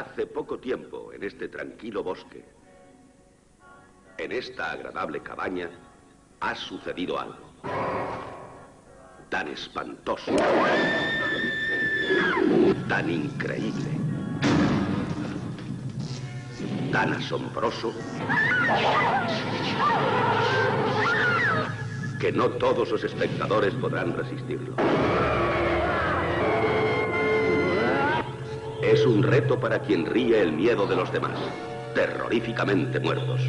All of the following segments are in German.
Hace poco tiempo, en este tranquilo bosque, en esta agradable cabaña, ha sucedido algo. Tan espantoso. Tan increíble. Tan asombroso. Que no todos los espectadores podrán resistirlo. Es un reto para quien ríe el miedo de los demás, terroríficamente muertos.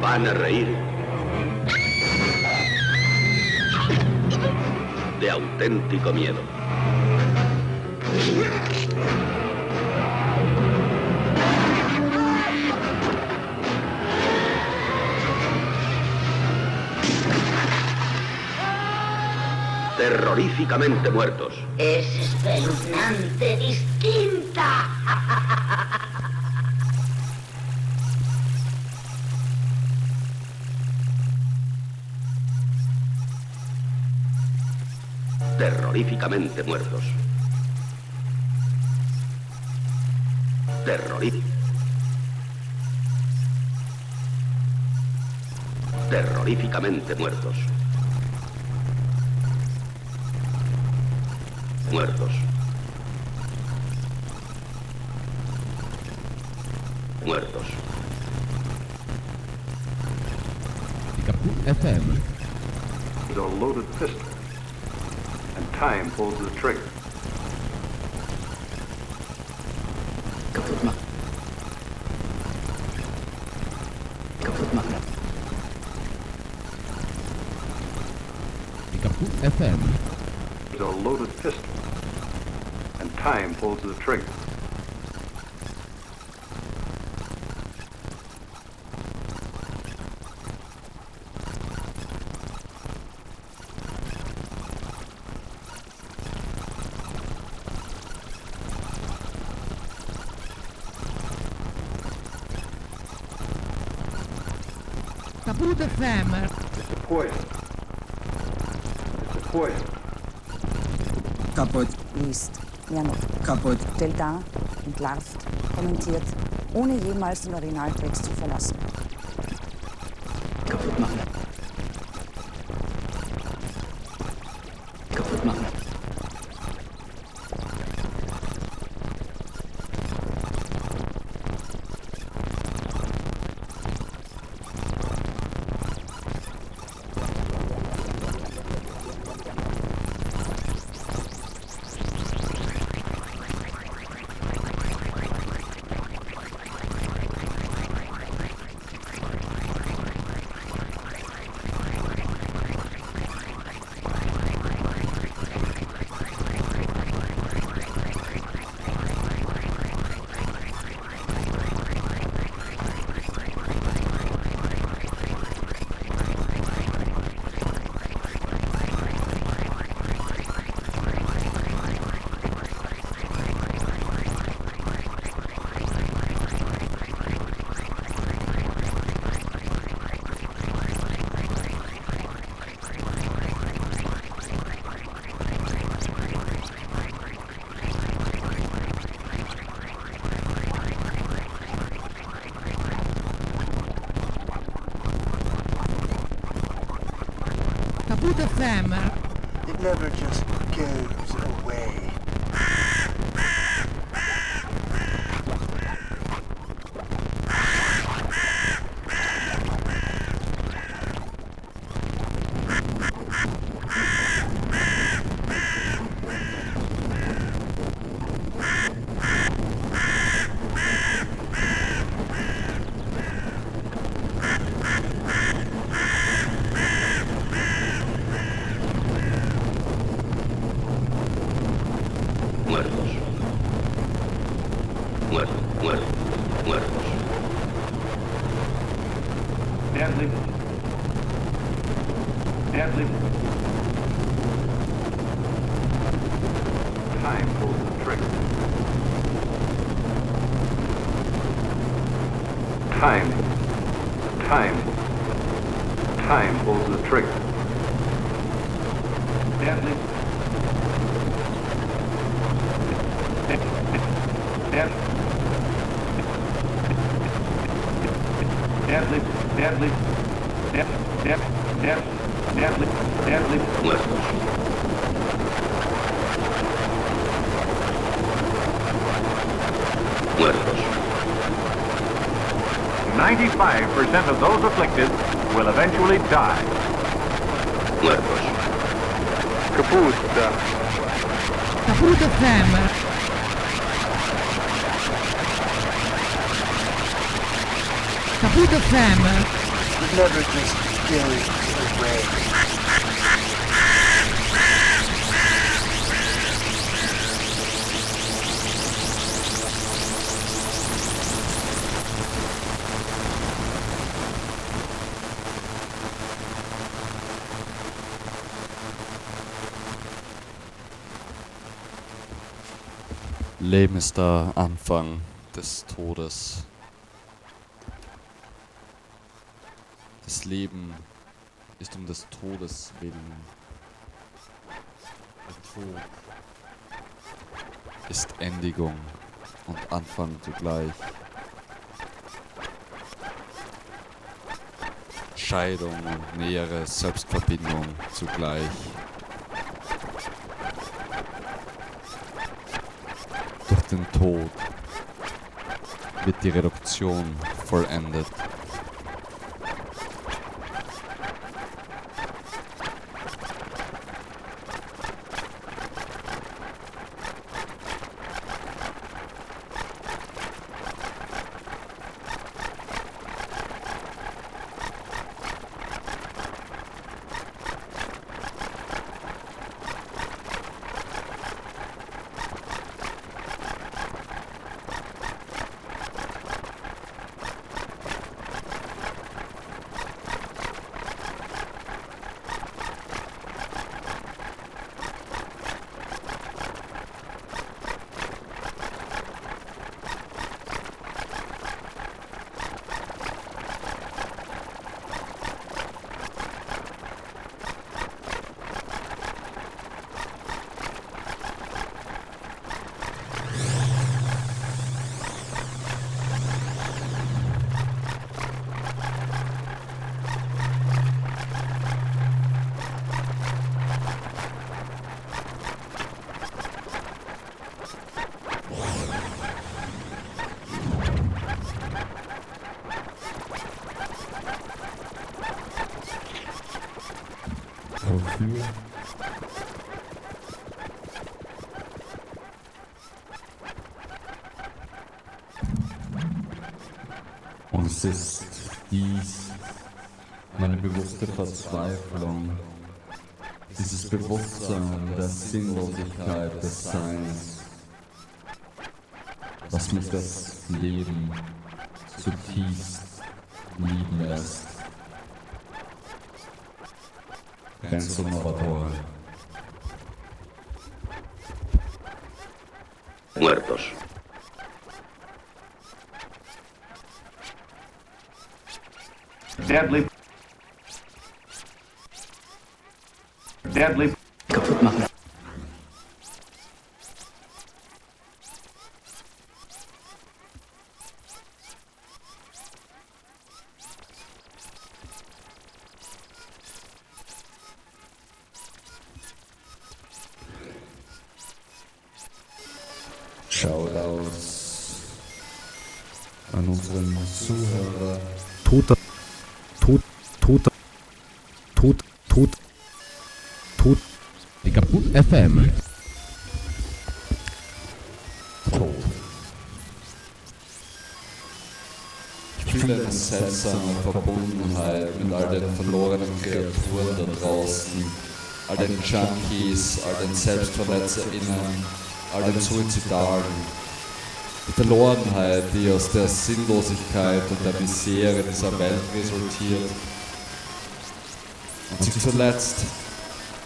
Van a reír de auténtico miedo. Terroríficamente muertos. Es espeluznante distinta. Terroríficamente muertos. Terroríficamente. Terroríficamente muertos. Muertos. Muertos. FM. is a loaded pistol, and time pulls the trigger. Kaputt machen. Kaputt machen. Die Kaput FM. is a loaded pistol, and time pulls the trigger. Kaput FM. It's a poison. It's a poison. kaputt, liest, lernt, kaputt, dar, entlarvt, kommentiert, ohne jemals den Originaltext zu verlassen. Deadly. Deadly. Time pulls the. Time. Time. time pulls the trigger. Deadly. at them. Capito Sam? Not at this scary. Leben ist der Anfang des Todes. Das Leben ist um des Todes willen. Der Tod ist Endigung und Anfang zugleich. Scheidung und nähere Selbstverbindung zugleich. Den Tod wird die Reduktion vollendet. Wofür? Und es ist dies meine bewusste Verzweiflung, dieses Bewusstsein der Sinnlosigkeit des Seins, was mich das Leben zutiefst lieben lässt. Renzo Novatore. Muertos. Deadly. Deadly. kaputt machen. Shoutouts an unseren Zuhörer. Toter, tot, tot, tot, tot. Die Kaput FM. Ich fühle eine seltsame Verbundenheit mit all den verlorenen Kreaturen da draußen, all den Junkies, all den SelbstverletzerInnen, all den Suizidalen. Die Verlorenheit, die aus der Sinnlosigkeit und der Misere dieser Welt resultiert. Und sich zuletzt,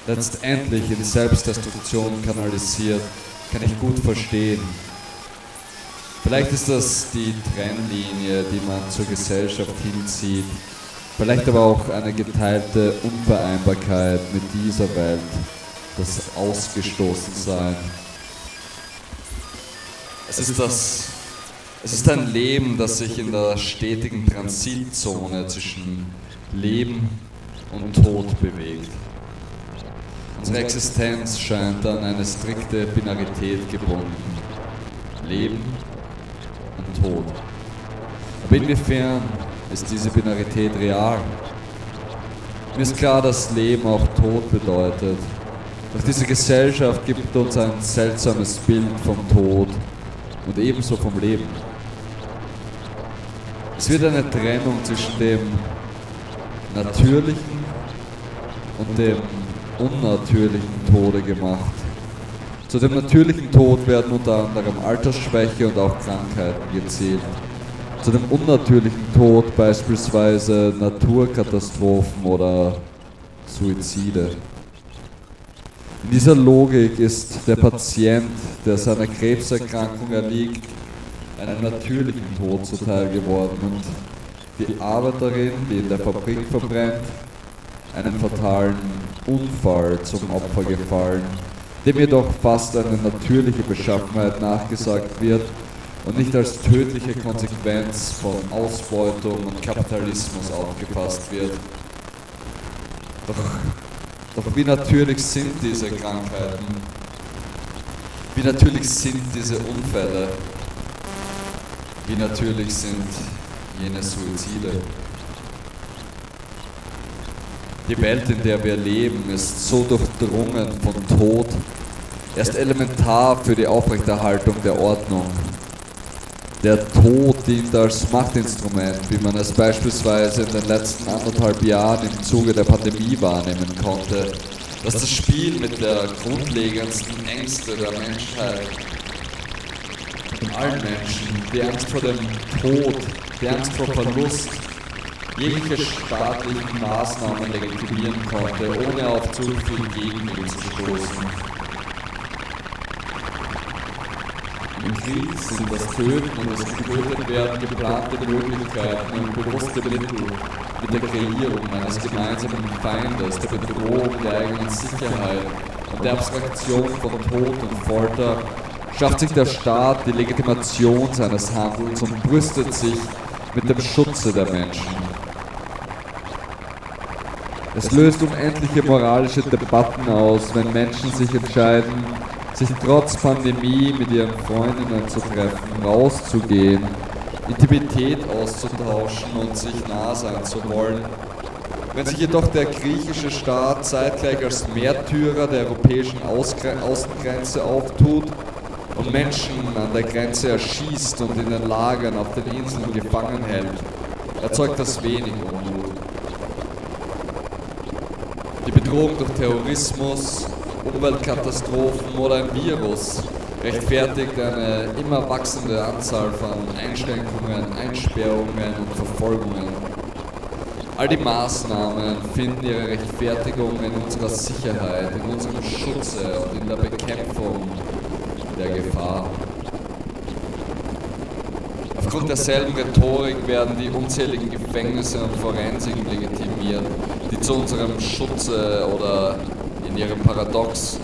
letztendlich in Selbstdestruktion kanalisiert, kann ich gut verstehen. Vielleicht ist das die Trennlinie, die man zur Gesellschaft hinzieht, Vielleicht aber auch eine geteilte Unvereinbarkeit mit dieser Welt, das Ausgestoßensein. Es ist das es ist ein Leben, das sich in der stetigen Transitzone zwischen Leben und Tod bewegt. Unsere Existenz scheint an eine strikte Binarität gebunden. Leben und Tod. Aber inwiefern ist diese Binarität real? Mir ist klar, dass Leben auch Tod bedeutet. Doch diese Gesellschaft gibt uns ein seltsames Bild vom Tod und ebenso vom Leben. Es wird eine Trennung zwischen dem natürlichen und dem unnatürlichen Tode gemacht. Zu dem natürlichen Tod werden unter anderem Altersschwäche und auch Krankheiten gezählt. Zu dem unnatürlichen Tod beispielsweise Naturkatastrophen oder Suizide. In dieser Logik ist der Patient, der seiner Krebserkrankung erliegt, einen natürlichen Tod zuteil geworden und die Arbeiterin, die in der Fabrik verbrennt, einen fatalen Unfall zum Opfer gefallen, dem jedoch fast eine natürliche Beschaffenheit nachgesagt wird und nicht als tödliche Konsequenz von Ausbeutung und Kapitalismus aufgefasst wird. Doch, doch wie natürlich sind diese Krankheiten? Wie natürlich sind diese Unfälle? Wie natürlich sind jene Suizide. Die Welt, in der wir leben, ist so durchdrungen von Tod. Er ist elementar für die Aufrechterhaltung der Ordnung. Der Tod dient als Machtinstrument, wie man es beispielsweise in den letzten anderthalb Jahren im Zuge der Pandemie wahrnehmen konnte, dass das Spiel mit der grundlegendsten Ängste der Menschheit von allen Menschen, die Angst vor dem Tod, die Angst vor Verlust, jegliche staatlichen Maßnahmen legitimieren konnte, ohne auf zu viel Gegenwind zu stoßen. Im Krieg sind das Töten und das Getötetwerden geplante Möglichkeiten und bewusste Mittel mit der Kreierung eines gemeinsamen Feindes, der Bedrohung der eigenen Sicherheit und der Abstraktion von Tod und Folter schafft sich der Staat die Legitimation seines Handelns und brüstet sich mit dem Schutze der Menschen. Es löst unendliche moralische Debatten aus, wenn Menschen sich entscheiden, sich trotz Pandemie mit ihren Freundinnen zu treffen, rauszugehen, Intimität auszutauschen und sich nah sein zu wollen. Wenn sich jedoch der griechische Staat zeitgleich als Märtyrer der europäischen Außengrenze auftut und Menschen an der Grenze erschießt und in den Lagern auf den Inseln gefangen hält, erzeugt das wenig Unmut. Die Bedrohung durch Terrorismus, Umweltkatastrophen oder ein Virus rechtfertigt eine immer wachsende Anzahl von Einschränkungen, Einsperrungen und Verfolgungen. All die Maßnahmen finden ihre Rechtfertigung in unserer Sicherheit, in unserem Schutze und in der Bekämpfung der Gefahr. Aufgrund derselben Rhetorik werden die unzähligen Gefängnisse und Forensiken legitimiert, die zu unserem Schutze oder in ihrem Paradox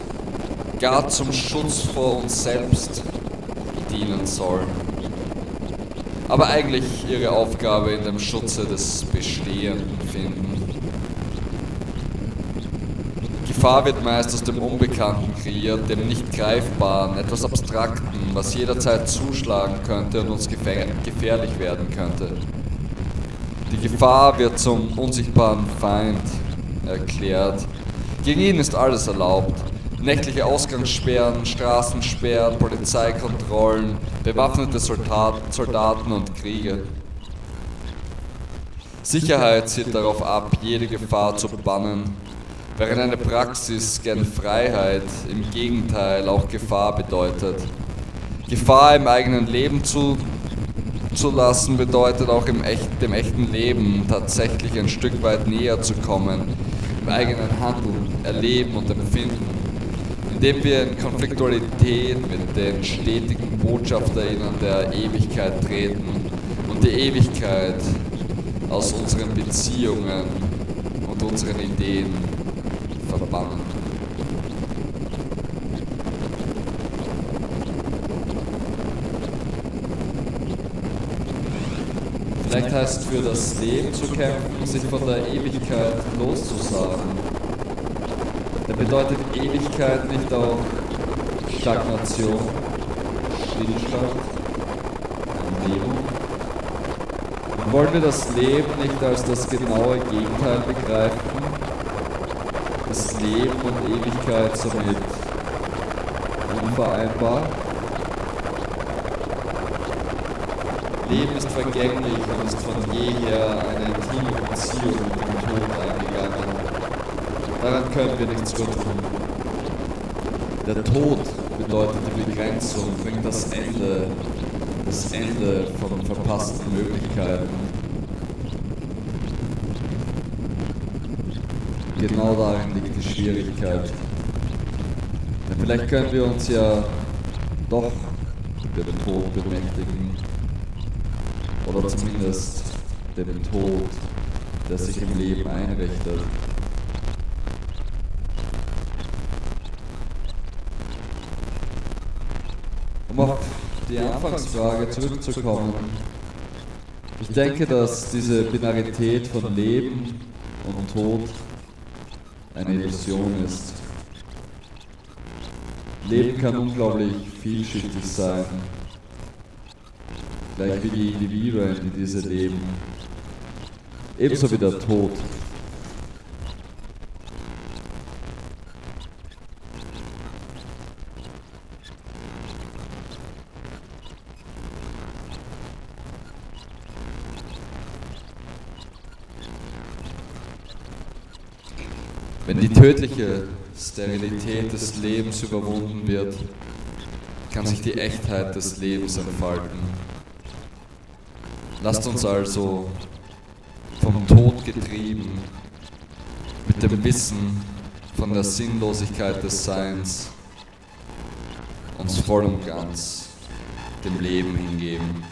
gar zum Schutz vor uns selbst dienen sollen. Aber eigentlich ihre Aufgabe in dem Schutze des Bestehenden finden. Gefahr wird meist aus dem Unbekannten kreiert, dem nicht greifbaren, etwas Abstrakten, was jederzeit zuschlagen könnte und uns gefährlich werden könnte. Die Gefahr wird zum unsichtbaren Feind erklärt. Gegen ihn ist alles erlaubt. Nächtliche Ausgangssperren, Straßensperren, Polizeikontrollen, bewaffnete Soldaten und Kriege. Sicherheit zielt darauf ab, jede Gefahr zu bannen während eine Praxis gern Freiheit im Gegenteil auch Gefahr bedeutet. Gefahr im eigenen Leben zu, zu lassen bedeutet auch im echt, dem echten Leben tatsächlich ein Stück weit näher zu kommen, im eigenen Handeln, Erleben und Empfinden, indem wir in Konfliktualität mit den stetigen BotschafterInnen der Ewigkeit treten und die Ewigkeit aus unseren Beziehungen und unseren Ideen verbannen. Vielleicht heißt für das Leben zu kämpfen, sich von der Ewigkeit loszusagen. Bedeutet Ewigkeit nicht auch Stagnation, Stillstand, Entlegung? Wollen wir das Leben nicht als das genaue Gegenteil begreifen? Das Leben und Ewigkeit somit unvereinbar? Leben ist vergänglich und ist von jeher eine intime Beziehung Daran können wir nichts tun. Der Tod bedeutet die Begrenzung, bringt das Ende, das Ende von verpassten Möglichkeiten. Genau darin liegt die Schwierigkeit. Vielleicht können wir uns ja doch dem Tod bemächtigen. Oder zumindest dem Tod, der sich im Leben einrichtet. Um auf die Anfangsfrage zurückzukommen. Ich denke, dass diese Binarität von Leben und Tod eine Illusion ist. Leben kann unglaublich vielschichtig sein, gleich wie die Individuen, die diese leben. Ebenso wie der Tod. Wenn die tödliche Sterilität des Lebens überwunden wird, kann sich die Echtheit des Lebens entfalten. Lasst uns also vom Tod getrieben, mit dem Wissen von der Sinnlosigkeit des Seins, uns voll und ganz dem Leben hingeben.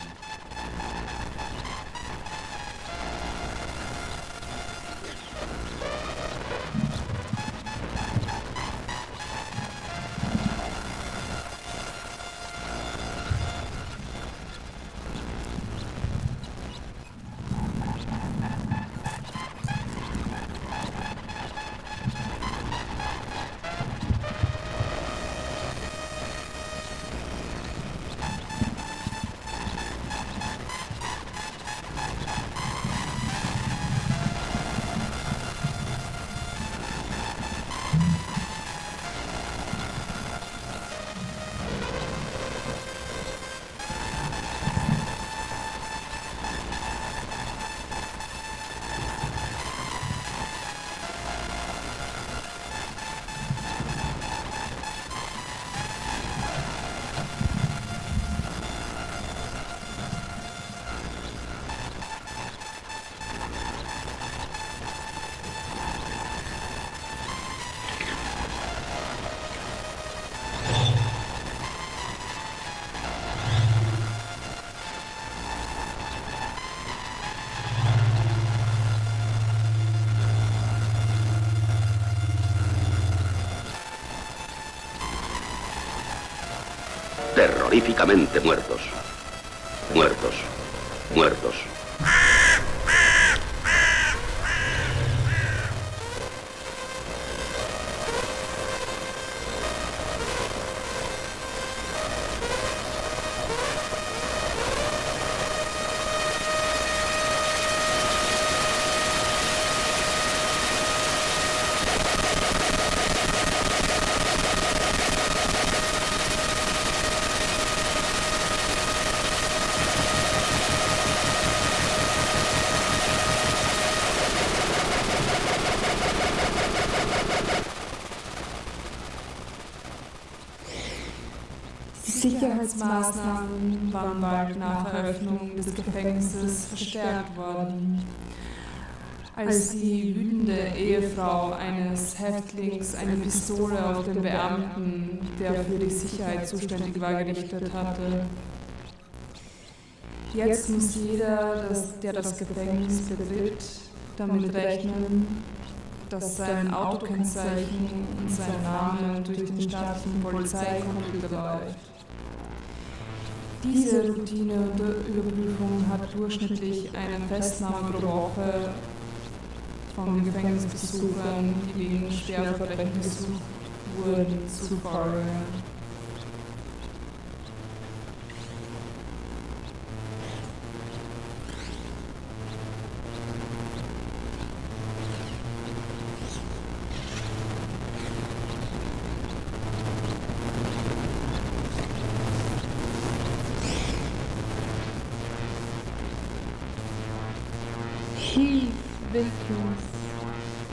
Terroríficamente muertos. Muertos. Muertos. Sicherheitsmaßnahmen waren bald nach Eröffnung des Gefängnisses verstärkt worden. Als die wütende Ehefrau eines Häftlings eine Pistole auf den Beamten, der für die Sicherheit zuständig war, gerichtet hatte. Jetzt muss jeder, der das Gefängnis betritt, damit rechnen, dass sein Autokennzeichen und sein Name durch den staatlichen Polizeicomputer läuft. Diese Routineüberprüfung hat durchschnittlich eine Festnahme pro Woche von Gefängnisbesuchern, die wegen Schwerverbrechen gesucht wurden, zu folgen.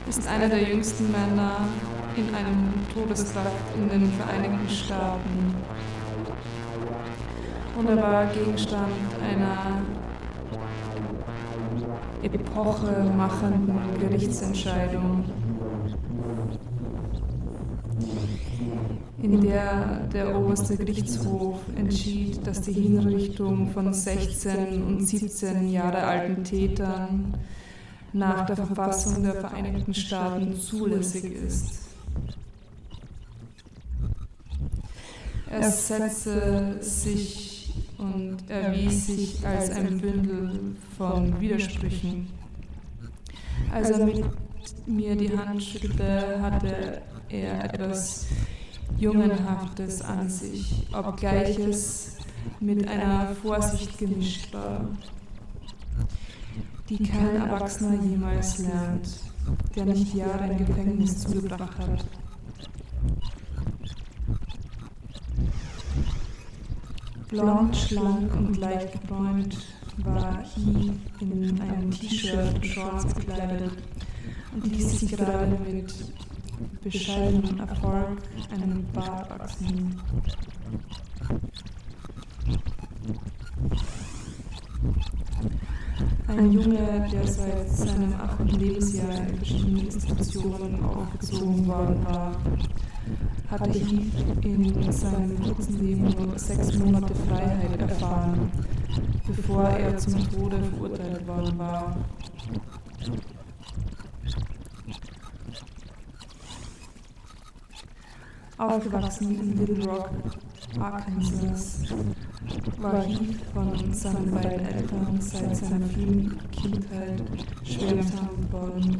Ist einer der jüngsten Männer in einem Todestrakt in den Vereinigten Staaten. Und er war Gegenstand einer epochemachenden Gerichtsentscheidung, in der der oberste Gerichtshof entschied, dass die Hinrichtung von 16 und 17 Jahre alten Tätern nach der Verfassung der Vereinigten Staaten zulässig ist. Er setzte sich und erwies sich als ein Bündel von Widersprüchen. Als er mit mir die Hand schüttelte, hatte er etwas Jungenhaftes an sich, obgleich es mit einer Vorsicht gemischt war, die kein Erwachsener jemals lernt, der nicht Jahre im Gefängnis zugebracht hat. Blond, schlank und leicht gebräunt war He in einem T-Shirt und Shorts gekleidet und ließ sich gerade mit bescheidenem Erfolg einen Bart wachsen. Ein Junge, der seit seinem achten Lebensjahr in verschiedenen Institutionen aufgezogen worden war, hatte Heath in seinem kurzen Leben nur sechs Monate Freiheit erfahren, bevor er zum Tode verurteilt worden war. Aufgewachsen in Little Rock, Arkansas, Heath von seinen beiden Eltern seit seiner frühen Kindheit schwer misshandelt worden.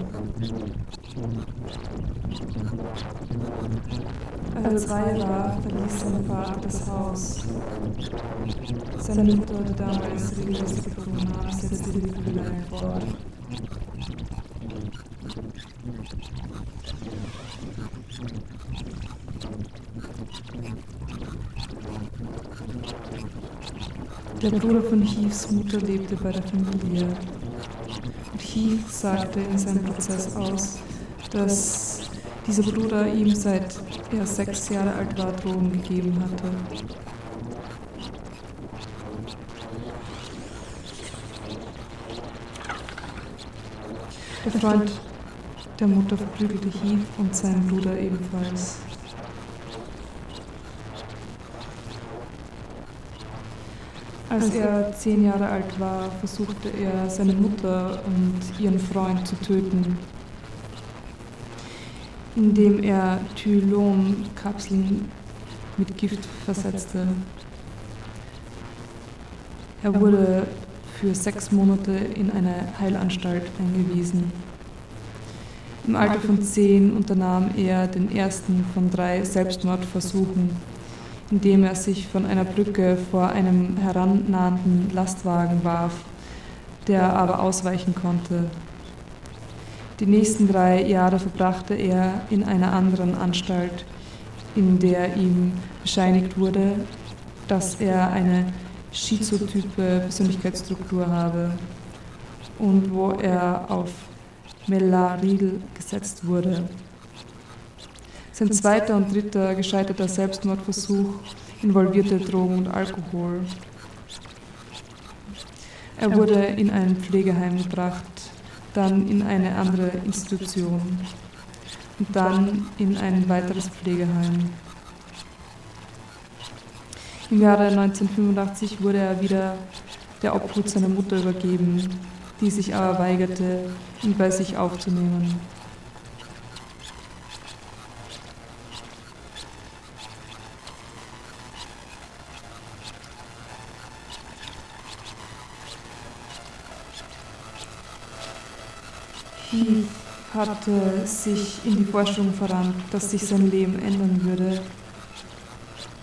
Als zwei war, verließ sein Vater das Haus. Seine Mutter, damals geflogen war, setzte die Prügeleien fort. Der Bruder von Heaths Mutter lebte bei der Familie. Und Heath sagte in seinem Prozess aus, dass dieser Bruder ihm seit er sechs Jahre alt war Drogen gegeben hatte. Der Freund der Mutter verprügelte Heath und seinen Bruder ebenfalls. Als er zehn Jahre alt war, versuchte er, seine Mutter und ihren Freund zu töten, indem er Tylom-Kapseln mit Gift versetzte. Er wurde für sechs Monate in eine Heilanstalt eingewiesen. Im Alter von zehn unternahm er den ersten von drei Selbstmordversuchen indem er sich von einer Brücke vor einem herannahenden Lastwagen warf, der aber ausweichen konnte. Die nächsten drei Jahre verbrachte er in einer anderen Anstalt, in der ihm bescheinigt wurde, dass er eine schizotype Persönlichkeitsstruktur habe und wo er auf Melaril gesetzt wurde. Sein zweiter und dritter gescheiterter Selbstmordversuch involvierte Drogen und Alkohol. Er wurde in ein Pflegeheim gebracht, dann in eine andere Institution und dann in ein weiteres Pflegeheim. Im Jahre 1985 wurde er wieder der Obhut seiner Mutter übergeben, die sich aber weigerte, ihn bei sich aufzunehmen. Heath hatte sich in die Vorstellung verrannt, dass sich sein Leben ändern würde,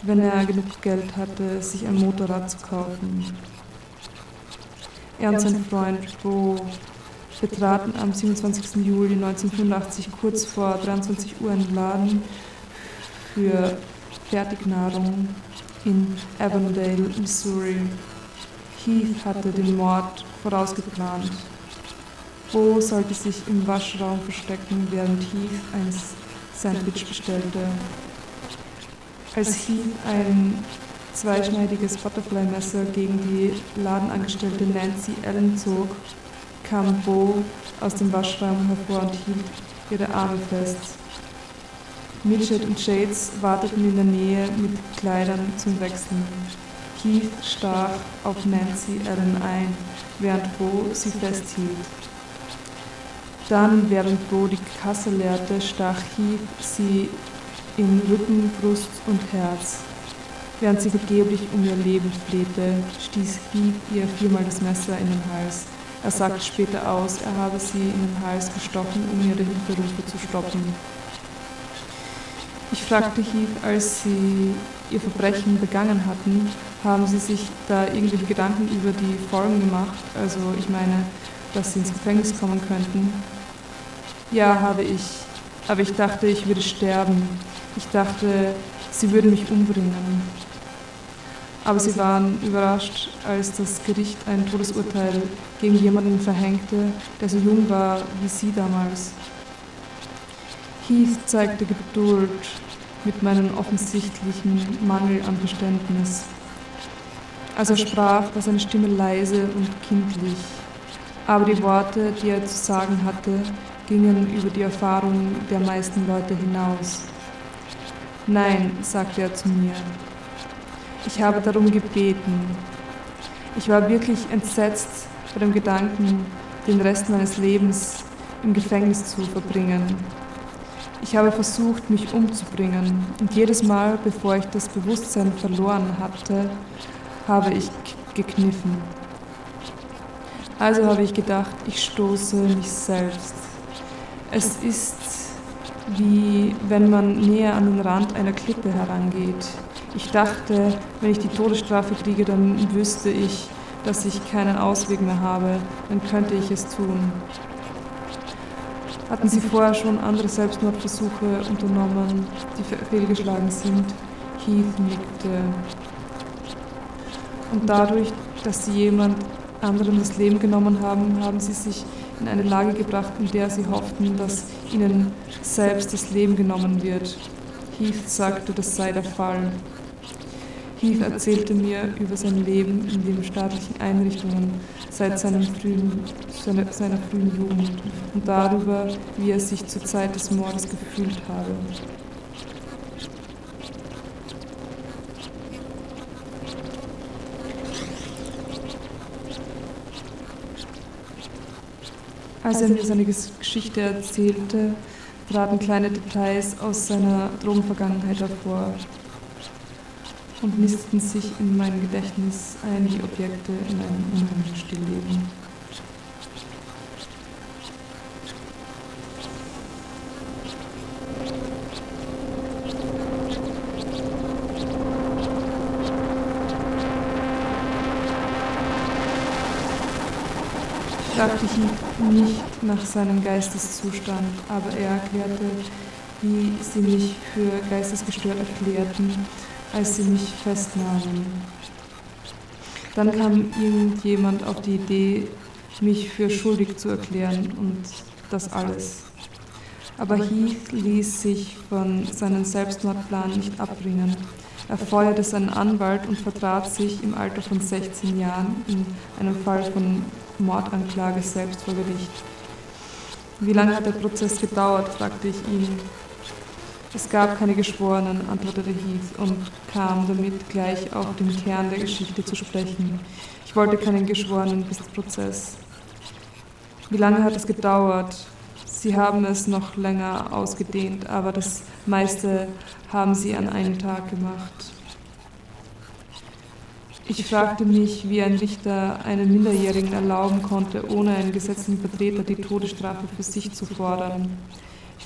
wenn er genug Geld hatte, sich ein Motorrad zu kaufen. Er und sein Freund Bo betraten am 27. Juli 1985 kurz vor 23 Uhr einen Laden für Fertignahrung in Avondale, Missouri. Heath hatte den Mord vorausgeplant. Bo sollte sich im Waschraum verstecken, während Heath ein Sandwich bestellte. Als Heath ein zweischneidiges Butterfly-Messer gegen die Ladenangestellte Nancy Allen zog, kam Bo aus dem Waschraum hervor und hielt ihre Arme fest. Midget und Shades warteten in der Nähe mit Kleidern zum Wechseln. Heath stach auf Nancy Allen ein, während Bo sie festhielt. Dann, während Bo die Kasse leerte, stach Heath sie in Rücken, Brust und Herz. Während sie vergeblich um ihr Leben flehte, stieß Heath ihr viermal das Messer in den Hals. Er sagte später aus, er habe sie in den Hals gestochen, um ihre Hilferufe zu stoppen. Ich fragte Heath, als sie ihr Verbrechen begangen hatten, haben sie sich da irgendwelche Gedanken über die Folgen gemacht? Also ich meine, dass sie ins Gefängnis kommen könnten. Ja, habe ich. Aber ich dachte, ich würde sterben. Ich dachte, sie würden mich umbringen. Aber sie waren überrascht, als das Gericht ein Todesurteil gegen jemanden verhängte, der so jung war wie sie damals. Heath zeigte Geduld mit meinem offensichtlichen Mangel an Verständnis. Als er sprach, war seine Stimme leise und kindlich, aber die Worte, die er zu sagen hatte, gingen über die Erfahrung der meisten Leute hinaus. Nein, sagte er zu mir. Ich habe darum gebeten. Ich war wirklich entsetzt vor dem Gedanken, den Rest meines Lebens im Gefängnis zu verbringen. Ich habe versucht, mich umzubringen und jedes Mal, bevor ich das Bewusstsein verloren hatte, habe ich gekniffen. Also habe ich gedacht, ich stoße mich selbst. Es ist wie wenn man näher an den Rand einer Klippe herangeht. Ich dachte, wenn ich die Todesstrafe kriege, dann wüsste ich, dass ich keinen Ausweg mehr habe, dann könnte ich es tun. Hatten Sie vorher schon andere Selbstmordversuche unternommen, die fehlgeschlagen sind? Heath nickte. Und dadurch, dass Sie jemand anderem das Leben genommen haben, haben Sie sich in eine Lage gebracht, in der sie hofften, dass ihnen selbst das Leben genommen wird. Heath sagte, das sei der Fall. Heath erzählte mir über sein Leben in den staatlichen Einrichtungen seit frühen, seiner, seiner frühen Jugend und darüber, wie er sich zur Zeit des Mordes gefühlt habe. Als er mir seine Geschichte erzählte, traten kleine Details aus seiner Drogenvergangenheit hervor und nisteten sich in meinem Gedächtnis ein wie Objekte in einem unheimlichen Stillleben. fragte ich nicht nach seinem Geisteszustand, aber er erklärte, wie sie mich für geistesgestört erklärten, als sie mich festnahmen. Dann kam irgendjemand auf die Idee, mich für schuldig zu erklären und das alles. Aber Heath ließ sich von seinem Selbstmordplan nicht abbringen. Er feuerte seinen Anwalt und vertrat sich im Alter von 16 Jahren in einem Fall von Mordanklage selbst vor Gericht. Wie lange hat der Prozess gedauert, fragte ich ihn. Es gab keine Geschworenen, antwortete Heath und kam damit gleich auf den Kern der Geschichte zu sprechen. Ich wollte keinen geschworenen Prozess. Wie lange hat es gedauert? Sie haben es noch länger ausgedehnt, aber das meiste haben sie an einem Tag gemacht. Ich fragte mich, wie ein Richter einen Minderjährigen erlauben konnte, ohne einen gesetzlichen Vertreter die Todesstrafe für sich zu fordern.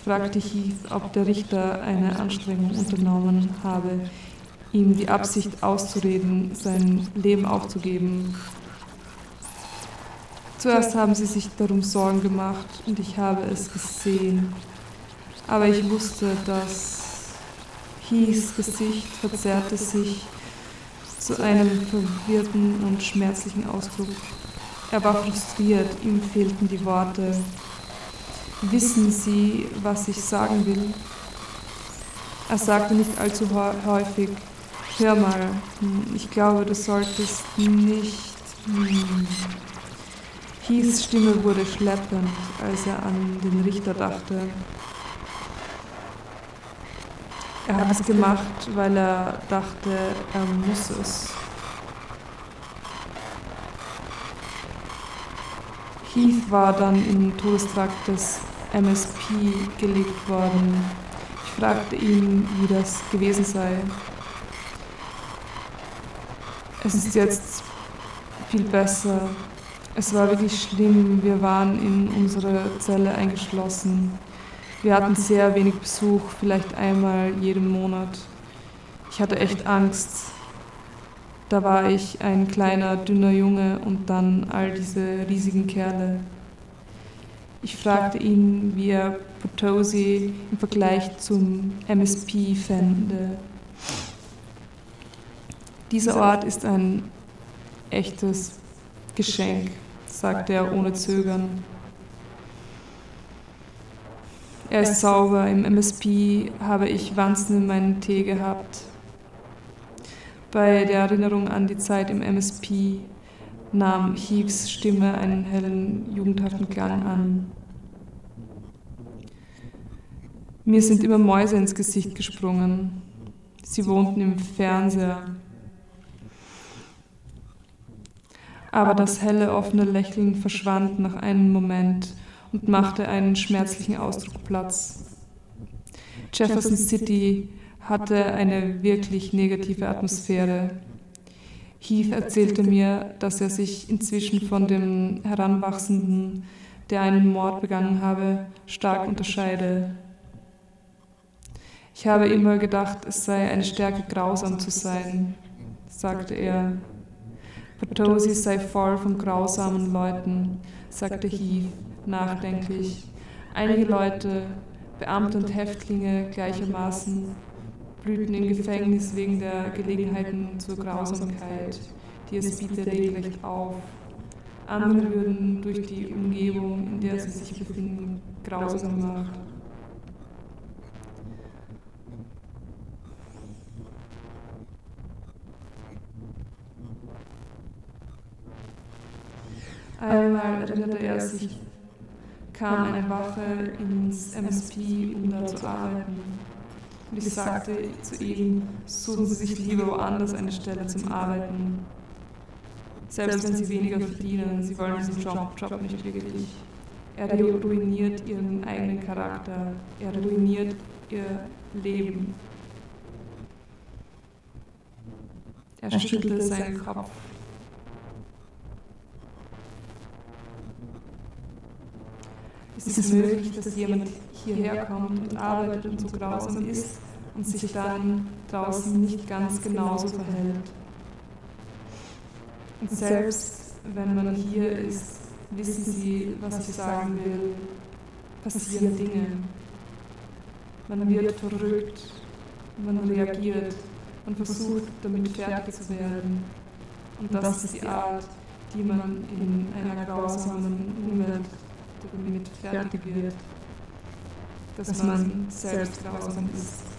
Fragte Heath, ob der Richter eine Anstrengung unternommen habe, ihm die Absicht auszureden, sein Leben aufzugeben. Zuerst haben sie sich darum Sorgen gemacht und ich habe es gesehen. Aber ich wusste, dass Heaths Gesicht verzerrte sich zu einem verwirrten und schmerzlichen Ausdruck. Er war frustriert, ihm fehlten die Worte. Wissen Sie, was ich sagen will? Er sagte nicht allzu häufig, hör mal, ich glaube, du solltest nicht... Hm. Heaths Stimme wurde schleppend, als er an den Richter dachte. Er hat es gemacht, weil er dachte, er muss es. Heath war dann im Todestrakt des MSP gelegt worden. Ich fragte ihn, wie das gewesen sei. Es ist jetzt viel besser. Es war wirklich schlimm. Wir waren in unsere Zelle eingeschlossen. Wir hatten sehr wenig Besuch, vielleicht einmal jeden Monat. Ich hatte echt Angst. Da war ich ein kleiner, dünner Junge und dann all diese riesigen Kerle. Ich fragte ihn, wie er Potosi im Vergleich zum MSP fände. Dieser Ort ist ein echtes Geschenk, sagte er ohne Zögern. Er ist sauber. Im MSP habe ich Wanzen in meinem Tee gehabt. Bei der Erinnerung an die Zeit im MSP nahm Heaves Stimme einen hellen, jugendhaften Klang an. Mir sind immer Mäuse ins Gesicht gesprungen. Sie wohnten im Fernseher. Aber das helle, offene Lächeln verschwand nach einem Moment und machte einen schmerzlichen Ausdruck Platz. Jefferson City hatte eine wirklich negative Atmosphäre. Heath erzählte mir, dass er sich inzwischen von dem Heranwachsenden, der einen Mord begangen habe, stark unterscheide. Ich habe immer gedacht, es sei eine Stärke, grausam zu sein, sagte er. Potosi sei voll von grausamen Leuten, sagte Heath nachdenklich. Einige Leute, Beamte und Häftlinge gleichermaßen, blühten im Gefängnis wegen der Gelegenheiten zur Grausamkeit, die es bietet, regelrecht auf. Andere würden durch die Umgebung, in der sie sich befinden, grausam gemacht. Einmal erinnerte er sich kam eine Wache ins MSP, um da zu arbeiten. Und ich sagte zu ihm, suchen Sie sich lieber woanders eine Stelle zum Arbeiten. Selbst wenn Sie weniger verdienen, Sie wollen diesen Job, Job nicht wirklich. Er ruiniert Ihren eigenen Charakter, er ruiniert Ihr Leben. Er schüttelte seinen Kopf. Ist es möglich, dass jemand hierher kommt und arbeitet und so grausam ist und sich dann draußen nicht ganz genauso verhält? Und selbst wenn man hier ist, wissen Sie, was ich sagen will, passieren Dinge. Man wird verrückt, man reagiert, man versucht damit fertig zu werden. Und das ist die Art, die man in einer grausamen Umwelt damit fertig wird, dass man selbst grausam ist.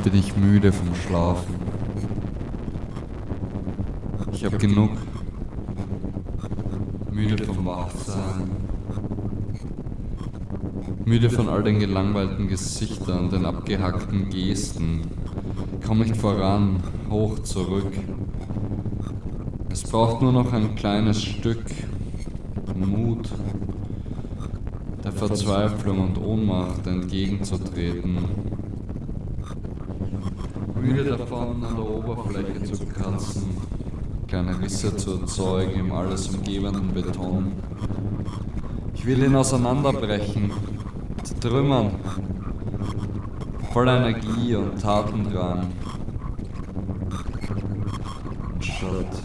Manchmal bin ich müde vom Schlafen. Ich habe genug. Müde vom Wachsein. Müde von all den gelangweilten Gesichtern, den abgehackten Gesten. Komm nicht voran, hoch zurück. Es braucht nur noch ein kleines Stück Mut, der Verzweiflung und Ohnmacht entgegenzutreten. Müde davon, an der Oberfläche zu kratzen, kleine Risse zu erzeugen im alles umgebenden Beton. Ich will ihn auseinanderbrechen, zertrümmern, voller Energie und Tatendrang. Und statt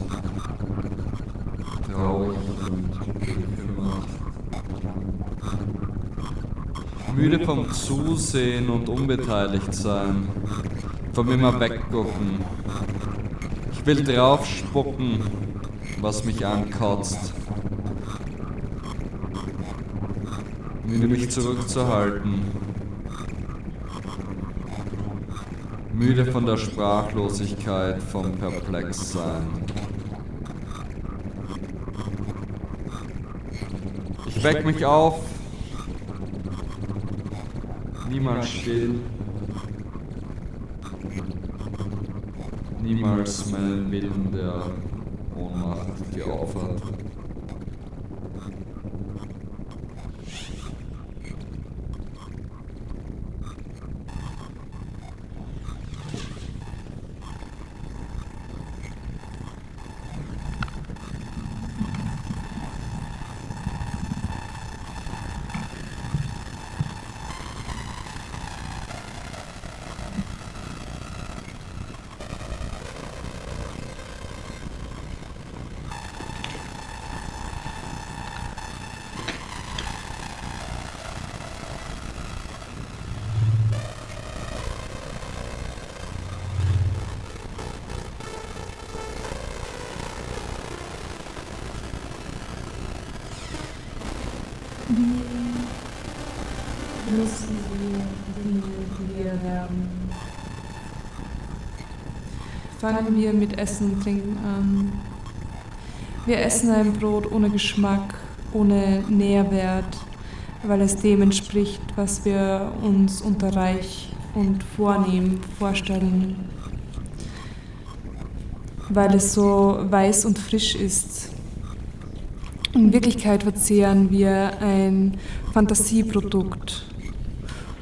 traurig und bekümmert. Müde vom Zusehen und unbeteiligt sein, vom immer weggucken. Ich will draufspucken, was mich ankotzt. Müde mich zurückzuhalten. Müde von der Sprachlosigkeit, vom Perplexsein. Ich weck mich auf. Niemals still. Niemals meinen Willen der Ohnmacht geopfert. Fangen wir mit Essen und Trinken an. Wir essen ein Brot ohne Geschmack, ohne Nährwert, weil es dem entspricht, was wir uns unter reich und vornehm vorstellen. Weil es so weiß und frisch ist. In Wirklichkeit verzehren wir ein Fantasieprodukt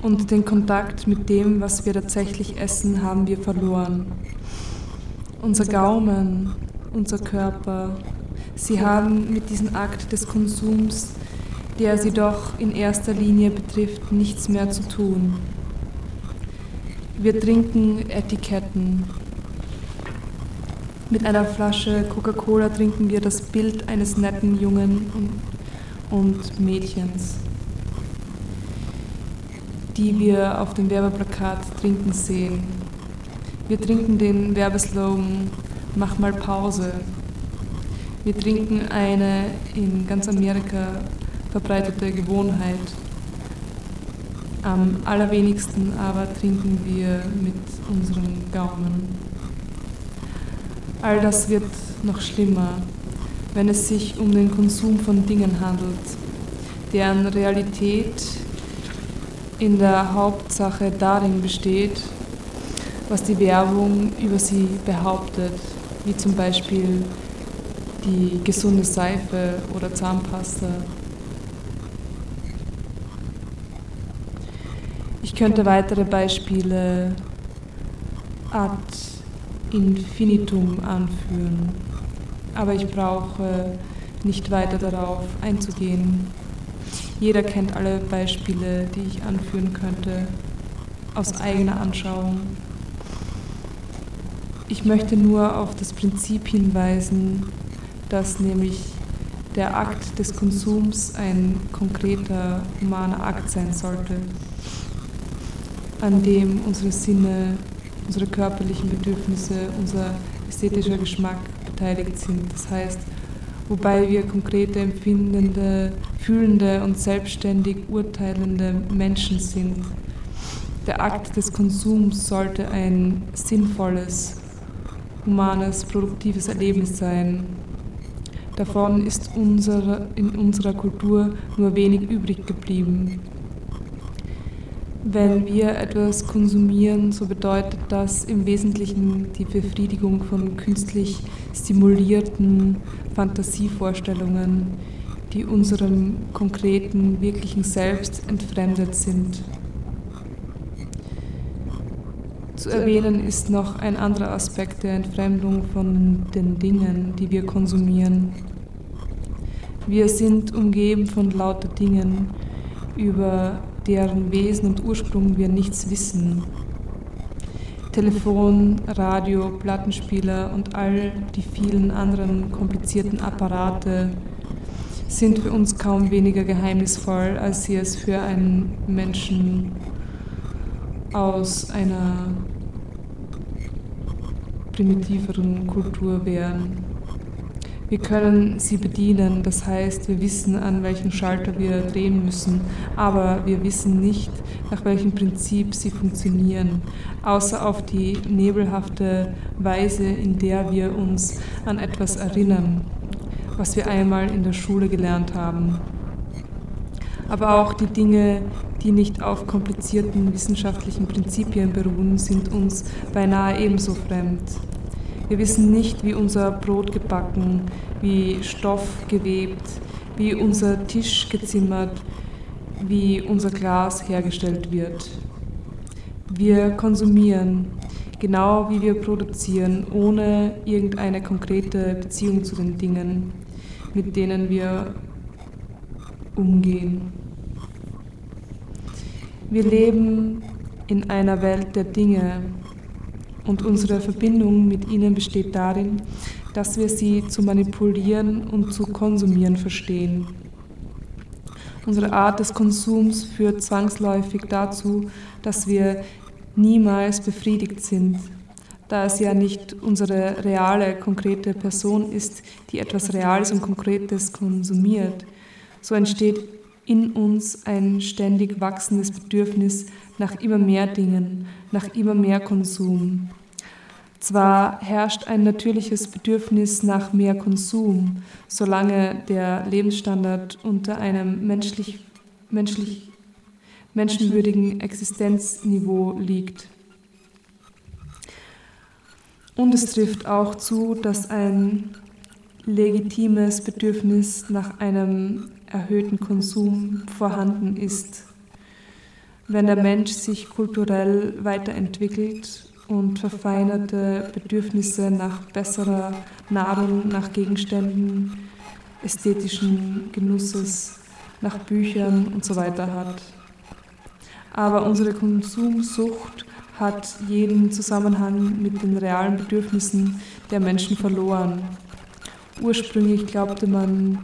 und den Kontakt mit dem, was wir tatsächlich essen, haben wir verloren. Unser Gaumen, unser Körper, sie haben mit diesem Akt des Konsums, der sie doch in erster Linie betrifft, nichts mehr zu tun. Wir trinken Etiketten. Mit einer Flasche Coca-Cola trinken wir das Bild eines netten Jungen und, Mädchens, die wir auf dem Werbeplakat trinken sehen. Wir trinken den Werbeslogan Mach mal Pause. Wir trinken eine in ganz Amerika verbreitete Gewohnheit. Am allerwenigsten aber trinken wir mit unserem Gaumen. All das wird noch schlimmer, wenn es sich um den Konsum von Dingen handelt, deren Realität in der Hauptsache darin besteht, was die Werbung über sie behauptet, wie zum Beispiel die gesunde Seife oder Zahnpasta. Ich könnte weitere Beispiele ad infinitum anführen, aber ich brauche nicht weiter darauf einzugehen. Jeder kennt alle Beispiele, die ich anführen könnte, aus eigener Anschauung. Ich möchte nur auf das Prinzip hinweisen, dass nämlich der Akt des Konsums ein konkreter humaner Akt sein sollte, an dem unsere Sinne, unsere körperlichen Bedürfnisse, unser ästhetischer Geschmack beteiligt sind. Das heißt, wobei wir konkrete, empfindende, fühlende und selbstständig urteilende Menschen sind. Der Akt des Konsums sollte ein sinnvolles, humanes, produktives Erlebnis sein. Davon ist unsere, in unserer Kultur nur wenig übrig geblieben. Wenn wir etwas konsumieren, so bedeutet das im Wesentlichen die Befriedigung von künstlich stimulierten Fantasievorstellungen, die unserem konkreten, wirklichen Selbst entfremdet sind. Zu erwähnen ist noch ein anderer Aspekt der Entfremdung von den Dingen, die wir konsumieren. Wir sind umgeben von lauter Dingen, über deren Wesen und Ursprung wir nichts wissen. Telefon, Radio, Plattenspieler und all die vielen anderen komplizierten Apparate sind für uns kaum weniger geheimnisvoll, als sie es für einen Menschen aus einer primitiveren Kultur wären. Wir können sie bedienen, das heißt, wir wissen, an welchem Schalter wir drehen müssen, aber wir wissen nicht, nach welchem Prinzip sie funktionieren, außer auf die nebelhafte Weise, in der wir uns an etwas erinnern, was wir einmal in der Schule gelernt haben. Aber auch die Dinge, die nicht auf komplizierten wissenschaftlichen Prinzipien beruhen, sind uns beinahe ebenso fremd. Wir wissen nicht, wie unser Brot gebacken, wie Stoff gewebt, wie unser Tisch gezimmert, wie unser Glas hergestellt wird. Wir konsumieren, genau wie wir produzieren, ohne irgendeine konkrete Beziehung zu den Dingen, mit denen wir umgehen. Wir leben in einer Welt der Dinge, und unsere Verbindung mit ihnen besteht darin, dass wir sie zu manipulieren und zu konsumieren verstehen. Unsere Art des Konsums führt zwangsläufig dazu, dass wir niemals befriedigt sind, da es ja nicht unsere reale, konkrete Person ist, die etwas Reales und Konkretes konsumiert. So entsteht in uns ein ständig wachsendes Bedürfnis nach immer mehr Dingen, nach immer mehr Konsum. Zwar herrscht ein natürliches Bedürfnis nach mehr Konsum, solange der Lebensstandard unter einem menschlich, menschlich, menschenwürdigen Existenzniveau liegt. Und es trifft auch zu, dass ein legitimes Bedürfnis nach einem erhöhten Konsum vorhanden ist. Wenn der Mensch sich kulturell weiterentwickelt und verfeinerte Bedürfnisse nach besserer Nahrung, nach Gegenständen, ästhetischen Genusses, nach Büchern und so weiter hat. Aber unsere Konsumsucht hat jeden Zusammenhang mit den realen Bedürfnissen der Menschen verloren. Ursprünglich glaubte man,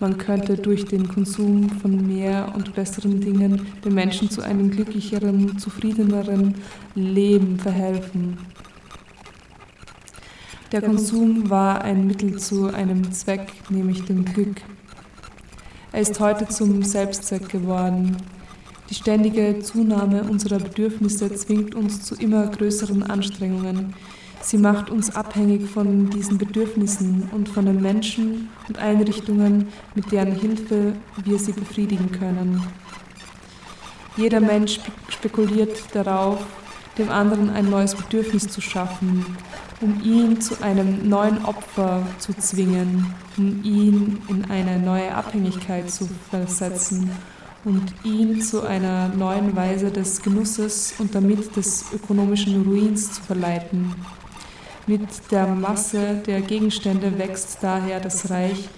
man könnte durch den Konsum von mehr und besseren Dingen den Menschen zu einem glücklicheren, zufriedeneren Leben verhelfen. Der Konsum war ein Mittel zu einem Zweck, nämlich dem Glück. Er ist heute zum Selbstzweck geworden. Die ständige Zunahme unserer Bedürfnisse zwingt uns zu immer größeren Anstrengungen, Sie macht uns abhängig von diesen Bedürfnissen und von den Menschen und Einrichtungen, mit deren Hilfe wir sie befriedigen können. Jeder Mensch spekuliert darauf, dem anderen ein neues Bedürfnis zu schaffen, um ihn zu einem neuen Opfer zu zwingen, um ihn in eine neue Abhängigkeit zu versetzen und ihn zu einer neuen Weise des Genusses und damit des ökonomischen Ruins zu verleiten. Mit der Masse der Gegenstände wächst daher das Reich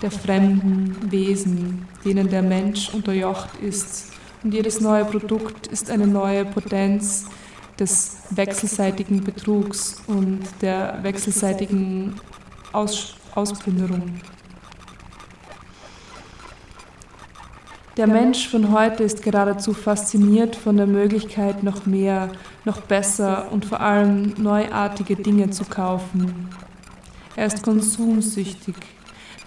der fremden Wesen, denen der Mensch unterjocht ist. Und jedes neue Produkt ist eine neue Potenz, des wechselseitigen Betrugs und der wechselseitigen Aus Ausplünderung. Der Mensch von heute ist geradezu fasziniert von der Möglichkeit, noch mehr, noch besser und vor allem neuartige Dinge zu kaufen. Er ist konsumsüchtig.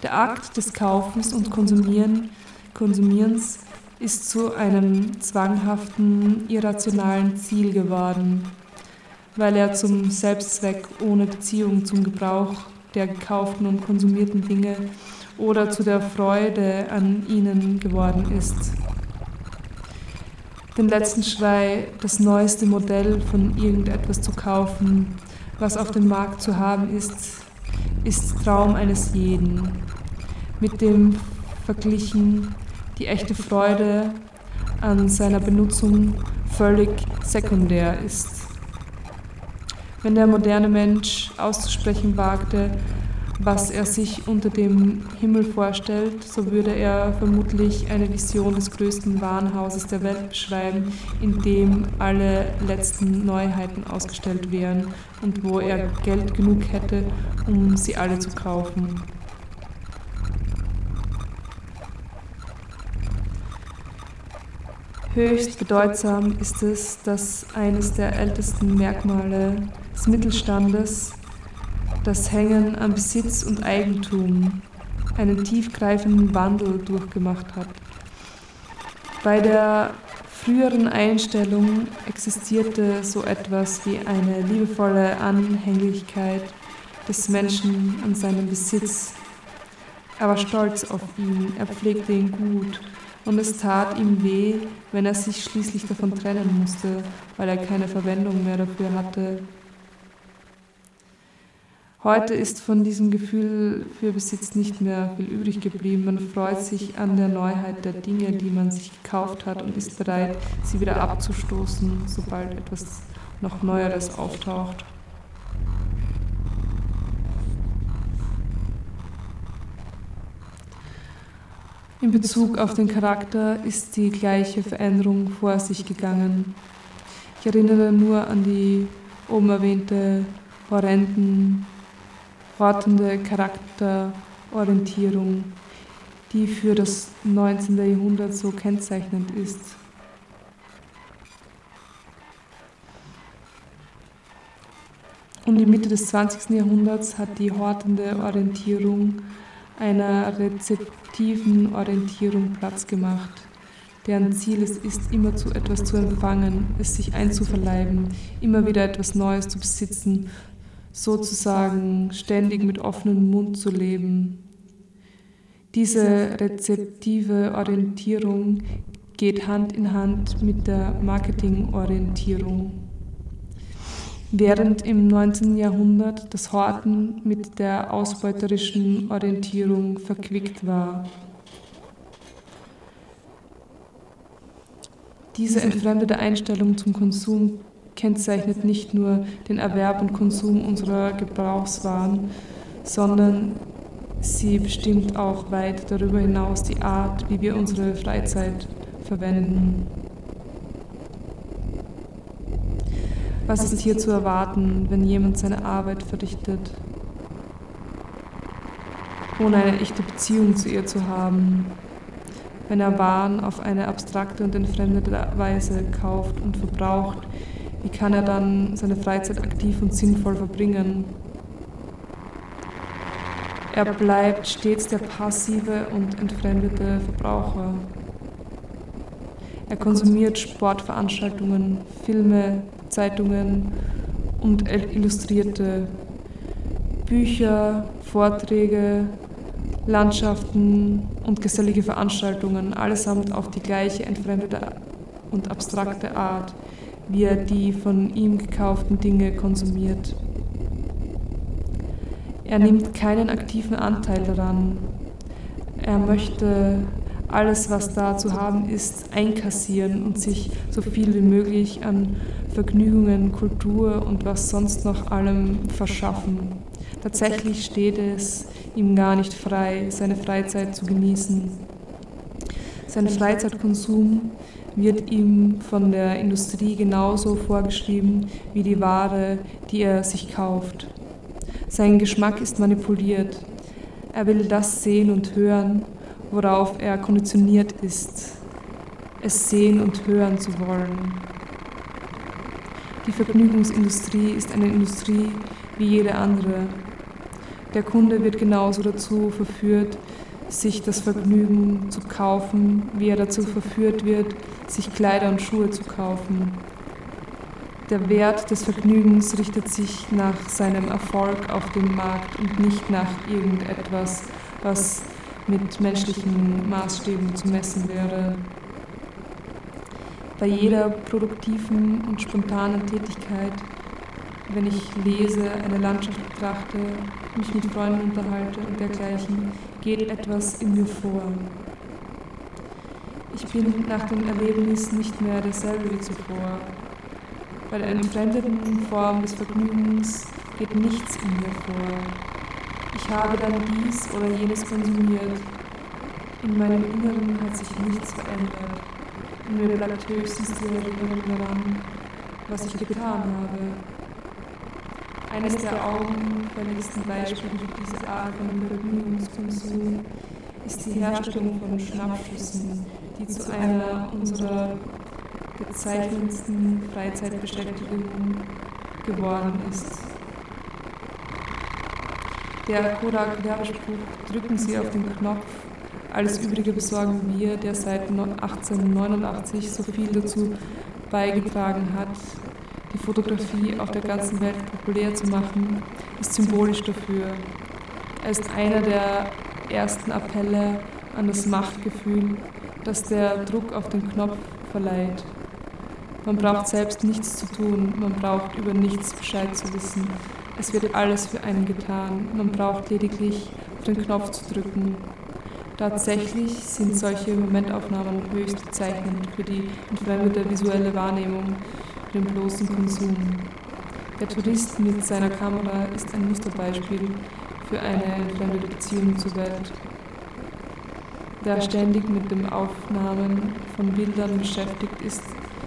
Der Akt des Kaufens und Konsumieren, Konsumierens ist zu einem zwanghaften, irrationalen Ziel geworden, weil er zum Selbstzweck ohne Beziehung zum Gebrauch der gekauften und konsumierten Dinge oder zu der Freude an ihnen geworden ist. Den letzten Schrei, das neueste Modell von irgendetwas zu kaufen, was auf dem Markt zu haben ist, ist Traum eines jeden. Mit dem verglichen die echte Freude an seiner Benutzung völlig sekundär ist. Wenn der moderne Mensch auszusprechen wagte, was er sich unter dem Himmel vorstellt, so würde er vermutlich eine Vision des größten Warenhauses der Welt beschreiben, in dem alle letzten Neuheiten ausgestellt wären und wo er Geld genug hätte, um sie alle zu kaufen. Höchst bedeutsam ist es, dass eines der ältesten Merkmale des Mittelstandes das Hängen an Besitz und Eigentum einen tiefgreifenden Wandel durchgemacht hat. Bei der früheren Einstellung existierte so etwas wie eine liebevolle Anhänglichkeit des Menschen an seinem Besitz. Er war stolz auf ihn, er pflegte ihn gut und es tat ihm weh, wenn er sich schließlich davon trennen musste, weil er keine Verwendung mehr dafür hatte, Heute ist von diesem Gefühl für Besitz nicht mehr viel übrig geblieben. Man freut sich an der Neuheit der Dinge, die man sich gekauft hat und ist bereit, sie wieder abzustoßen, sobald etwas noch Neueres auftaucht. In Bezug auf den Charakter ist die gleiche Veränderung vor sich gegangen. Ich erinnere nur an die oben erwähnte horrenden hortende Charakterorientierung, die für das 19. Jahrhundert so kennzeichnend ist. Um die Mitte des 20. Jahrhunderts hat die hortende Orientierung einer rezeptiven Orientierung Platz gemacht, deren Ziel es ist, immer zu etwas zu empfangen, es sich einzuverleiben, immer wieder etwas Neues zu besitzen, sozusagen ständig mit offenem Mund zu leben. Diese rezeptive Orientierung geht Hand in Hand mit der Marketingorientierung. Während im 19. Jahrhundert das Horten mit der ausbeuterischen Orientierung verquickt war. Diese entfremdete Einstellung zum Konsum kennzeichnet nicht nur den Erwerb und Konsum unserer Gebrauchswaren, sondern sie bestimmt auch weit darüber hinaus die Art, wie wir unsere Freizeit verwenden. Was ist hier zu erwarten, wenn jemand seine Arbeit verrichtet, ohne eine echte Beziehung zu ihr zu haben? Wenn er Waren auf eine abstrakte und entfremdete Weise kauft und verbraucht, wie kann er dann seine Freizeit aktiv und sinnvoll verbringen? Er bleibt stets der passive und entfremdete Verbraucher. Er konsumiert Sportveranstaltungen, Filme, Zeitungen und illustrierte Bücher, Vorträge, Landschaften und gesellige Veranstaltungen, allesamt auf die gleiche entfremdete und abstrakte Art, wie er die von ihm gekauften Dinge konsumiert. Er nimmt keinen aktiven Anteil daran. Er möchte alles, was da zu haben ist, einkassieren und sich so viel wie möglich an Vergnügungen, Kultur und was sonst noch allem verschaffen. Tatsächlich steht es ihm gar nicht frei, seine Freizeit zu genießen. Sein Freizeitkonsum wird ihm von der Industrie genauso vorgeschrieben wie die Ware, die er sich kauft. Sein Geschmack ist manipuliert. Er will das sehen und hören, worauf er konditioniert ist, es sehen und hören zu wollen. Die Vergnügungsindustrie ist eine Industrie wie jede andere. Der Kunde wird genauso dazu verführt, sich das Vergnügen zu kaufen, wie er dazu verführt wird, sich Kleider und Schuhe zu kaufen. Der Wert des Vergnügens richtet sich nach seinem Erfolg auf dem Markt und nicht nach irgendetwas, was mit menschlichen Maßstäben zu messen wäre. Bei jeder produktiven und spontanen Tätigkeit, wenn ich lese, eine Landschaft betrachte, mich mit Freunden unterhalte und dergleichen, geht etwas in mir vor. Ich bin nach dem Erlebnis nicht mehr derselbe wie zuvor. Bei der entfremdeten Form des Vergnügens geht nichts in mir vor. Ich habe dann dies oder jenes konsumiert. In meinem Inneren hat sich nichts verändert. Und mir bleibt höchstens die Erinnerung daran, was ich getan habe. Eines der augenfälligsten Beispiele für diese Art von Vergnügungskonsum ist die Herstellung von Schnappschüssen, die zu einer unserer bezeichnendsten Freizeitbeschäftigungen geworden ist. Der Kodak-Werbespruch drücken Sie auf den Knopf, alles Übrige besorgen wir, der seit 1889 so viel dazu beigetragen hat, die Fotografie auf der ganzen Welt populär zu machen, ist symbolisch dafür. Er ist einer der ersten Appelle an das Machtgefühl, das der Druck auf den Knopf verleiht. Man braucht selbst nichts zu tun, man braucht über nichts Bescheid zu wissen. Es wird alles für einen getan, man braucht lediglich auf den Knopf zu drücken. Tatsächlich sind solche Momentaufnahmen höchst bezeichnend für die entfremdete visuelle Wahrnehmung, den bloßen Konsum. Der Tourist mit seiner Kamera ist ein Musterbeispiel für eine entfremdete Beziehung zur Welt. Wer ständig mit dem Aufnahmen von Bildern beschäftigt ist,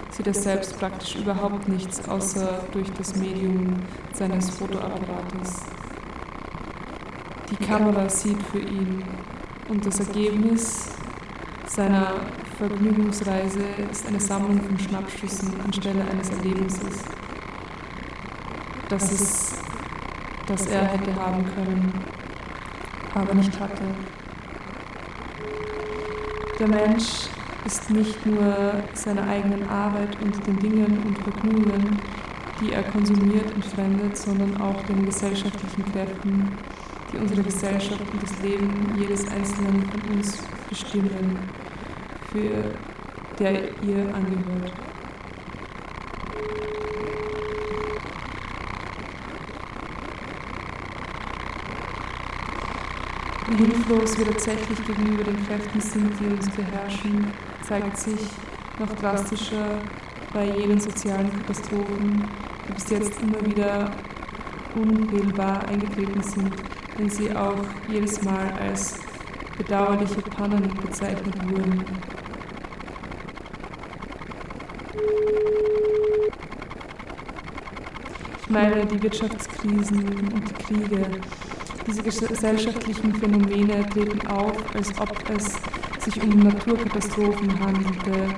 sieht er selbst praktisch überhaupt nichts, außer durch das Medium seines Fotoapparates. Die Kamera sieht für ihn und das Ergebnis seiner Vergnügungsreise ist eine Sammlung von Schnappschüssen anstelle eines Erlebnisses, das, es, das er hätte haben können, aber nicht hatte. Der Mensch ist nicht nur seiner eigenen Arbeit und den Dingen und Vergnügungen, die er konsumiert, entfremdet, sondern auch den gesellschaftlichen Kräften, die unsere Gesellschaft und das Leben jedes Einzelnen von uns bestimmen, für der ihr angehört. Wie hilflos wir tatsächlich gegenüber den Kräften sind, die uns beherrschen, zeigt sich noch drastischer bei jenen sozialen Katastrophen, die bis jetzt immer wieder unwählbar eingetreten sind, wenn sie auch jedes Mal als bedauerliche Pannen bezeichnet wurden. Meine die Wirtschaftskrisen und die Kriege, diese gesellschaftlichen Phänomene treten auf, als ob es sich um Naturkatastrophen handelte,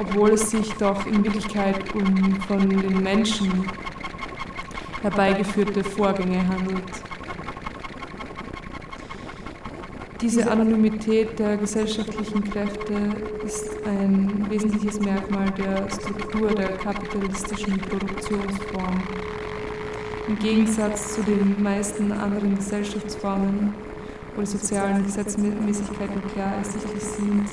obwohl es sich doch in Wirklichkeit um von den Menschen herbeigeführte Vorgänge handelt. Diese Anonymität der gesellschaftlichen Kräfte ist ein wesentliches Merkmal der Struktur der kapitalistischen Produktionsform. Im Gegensatz zu den meisten anderen Gesellschaftsformen, wo die sozialen Gesetzmäßigkeiten klar ersichtlich sind,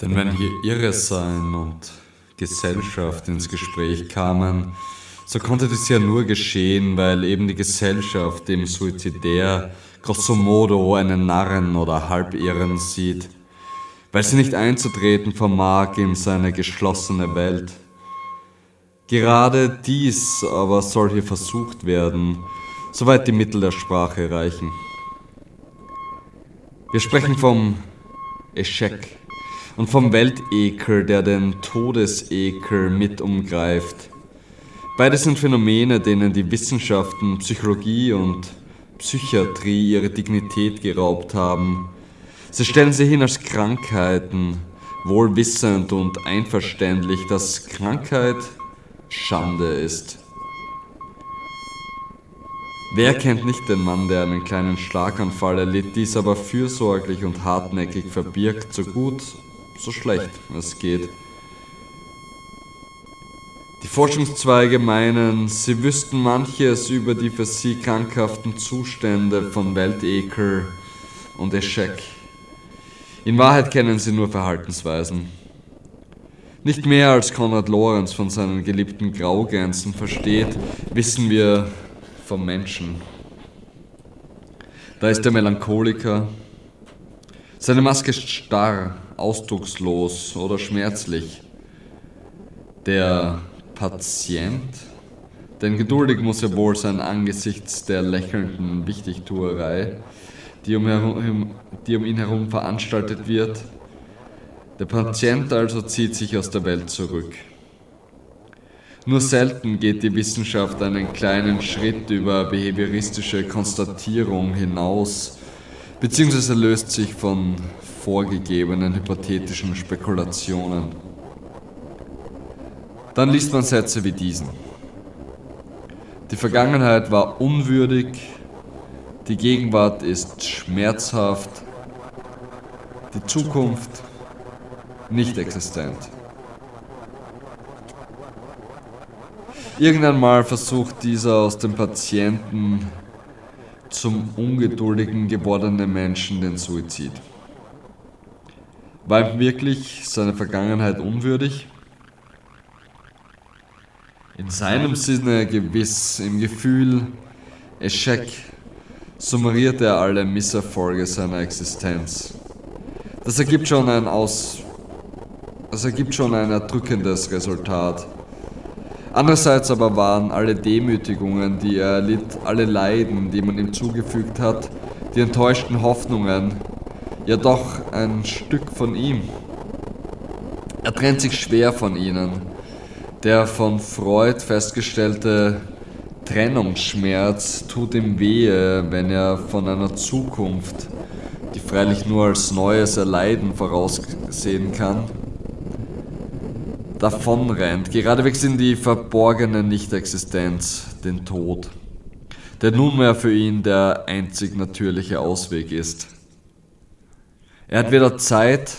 Denn wenn hier Irresein und Gesellschaft ins Gespräch kamen, so konnte dies ja nur geschehen, weil eben die Gesellschaft dem Suizidär grosso modo einen Narren oder Halbirren sieht, weil sie nicht einzutreten vermag in seine geschlossene Welt. Gerade dies aber soll hier versucht werden, soweit die Mittel der Sprache reichen. Wir sprechen vom Eschek und vom Weltekel, der den Todesekel mit umgreift. Beides sind Phänomene, denen die Wissenschaften Psychologie und Psychiatrie ihre Dignität geraubt haben. Sie stellen sie hin als Krankheiten, wohl wissend und einverständlich, dass Krankheit Schande ist. Wer kennt nicht den Mann, der einen kleinen Schlaganfall erlitt, dies aber fürsorglich und hartnäckig verbirgt, so gut, so schlecht es geht? Die Forschungszweige meinen, sie wüssten manches über die für sie krankhaften Zustände von Weltekel und Eschek. In Wahrheit kennen sie nur Verhaltensweisen. Nicht mehr als Konrad Lorenz von seinen geliebten Graugänsen versteht, wissen wir vom Menschen. Da ist der Melancholiker. Seine Maske ist starr, ausdruckslos oder schmerzlich. Der Patient, denn geduldig muss er wohl sein angesichts der lächelnden Wichtigtuerei, die um, herum, die um ihn herum veranstaltet wird. Der Patient also zieht sich aus der Welt zurück. Nur selten geht die Wissenschaft einen kleinen Schritt über behavioristische Konstatierung hinaus, beziehungsweise löst sich von vorgegebenen hypothetischen Spekulationen. Dann liest man Sätze wie diesen. Die Vergangenheit war unwürdig, die Gegenwart ist schmerzhaft, die Zukunft nicht existent. Irgendwann mal versucht dieser aus dem Patienten zum ungeduldigen gewordenen Menschen den Suizid. War ihm wirklich seine Vergangenheit unwürdig? In seinem Sinne gewiss, im Gefühl, Eschek, summariert er alle Misserfolge seiner Existenz. Das ergibt schon ein Aus das ergibt schon ein erdrückendes Resultat. Andererseits aber waren alle Demütigungen, die er erlitt, alle Leiden, die man ihm zugefügt hat, die enttäuschten Hoffnungen, ja doch ein Stück von ihm. Er trennt sich schwer von ihnen. Der von Freud festgestellte Trennungsschmerz tut ihm wehe, wenn er von einer Zukunft, die freilich nur als neues Erleiden voraussehen kann, davonrennt, geradewegs in die verborgene Nichtexistenz, den Tod, der nunmehr für ihn der einzig natürliche Ausweg ist. Er hat weder Zeit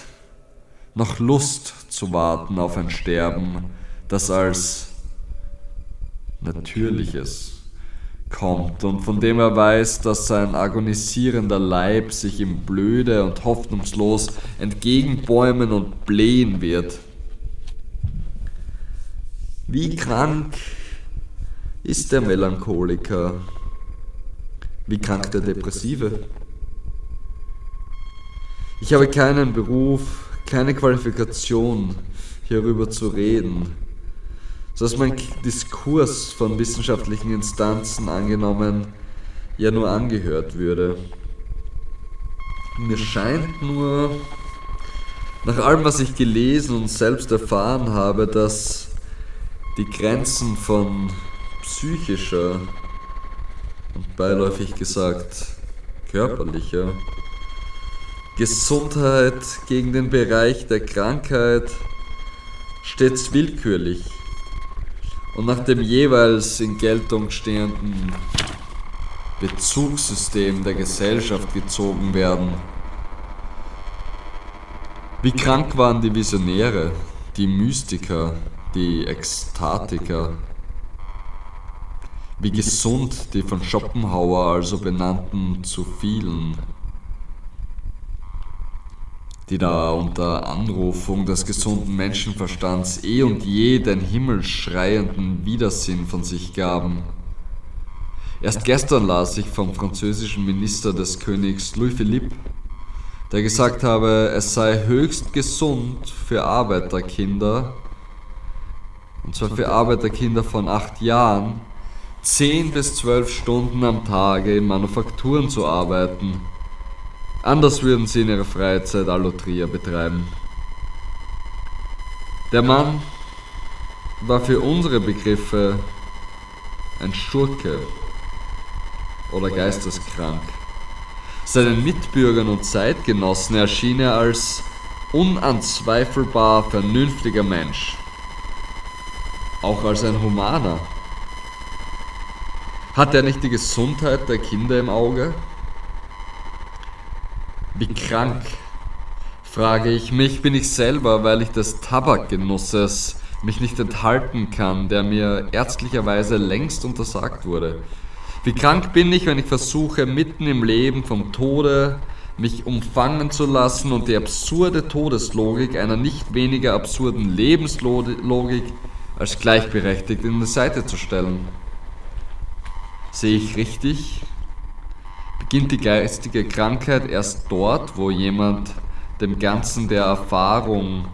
noch Lust zu warten auf ein Sterben, das als natürliches kommt und von dem er weiß, dass sein agonisierender Leib sich ihm blöde und hoffnungslos entgegenbäumen und blähen wird. Wie krank ist der Melancholiker? Wie krank der Depressive? Ich habe keinen Beruf, keine Qualifikation, hierüber zu reden, sodass mein Diskurs von wissenschaftlichen Instanzen angenommen ja nur angehört würde. Mir scheint nur, nach allem, was ich gelesen und selbst erfahren habe, dass die Grenzen von psychischer und beiläufig gesagt körperlicher Gesundheit gegen den Bereich der Krankheit stets willkürlich und nach dem jeweils in Geltung stehenden Bezugssystem der Gesellschaft gezogen werden. Wie krank waren die Visionäre, die Mystiker, die Ekstatiker? Wie gesund die von Schopenhauer also benannten zu vielen? Die da unter Anrufung des gesunden Menschenverstands eh und je den himmelschreienden Widersinn von sich gaben. Erst gestern las ich vom französischen Minister des Königs Louis Philippe, der gesagt habe, es sei höchst gesund für Arbeiterkinder, und zwar für Arbeiterkinder von acht Jahren, zehn bis zwölf Stunden am Tage in Manufakturen zu arbeiten Anders würden sie in ihrer Freizeit Allotria betreiben. Der Mann war für unsere Begriffe ein Schurke oder geisteskrank. Seinen Mitbürgern und Zeitgenossen erschien er als unanzweifelbar vernünftiger Mensch. Auch als ein Humaner. Hat er nicht die Gesundheit der Kinder im Auge? Krank, frage ich mich, bin ich selber, weil ich des Tabakgenusses mich nicht enthalten kann, der mir ärztlicherweise längst untersagt wurde. Wie krank bin ich, wenn ich versuche, mitten im Leben vom Tode mich umfangen zu lassen und die absurde Todeslogik einer nicht weniger absurden Lebenslogik als gleichberechtigt in die Seite zu stellen. Sehe ich richtig? Beginnt die geistige Krankheit erst dort, wo jemand dem Ganzen der Erfahrung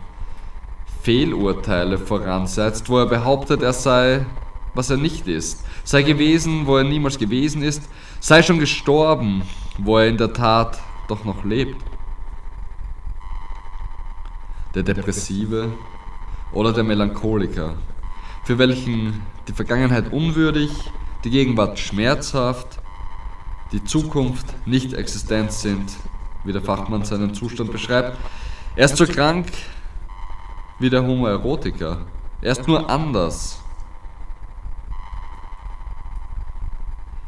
Fehlurteile voransetzt, wo er behauptet, er sei, was er nicht ist, sei gewesen, wo er niemals gewesen ist, sei schon gestorben, wo er in der Tat doch noch lebt. Der Depressive oder der Melancholiker, für welchen die Vergangenheit unwürdig, die Gegenwart schmerzhaft, die Zukunft nicht existent sind, wie der Fachmann seinen Zustand beschreibt. Er ist so krank wie der Homo erotica. Er ist nur anders.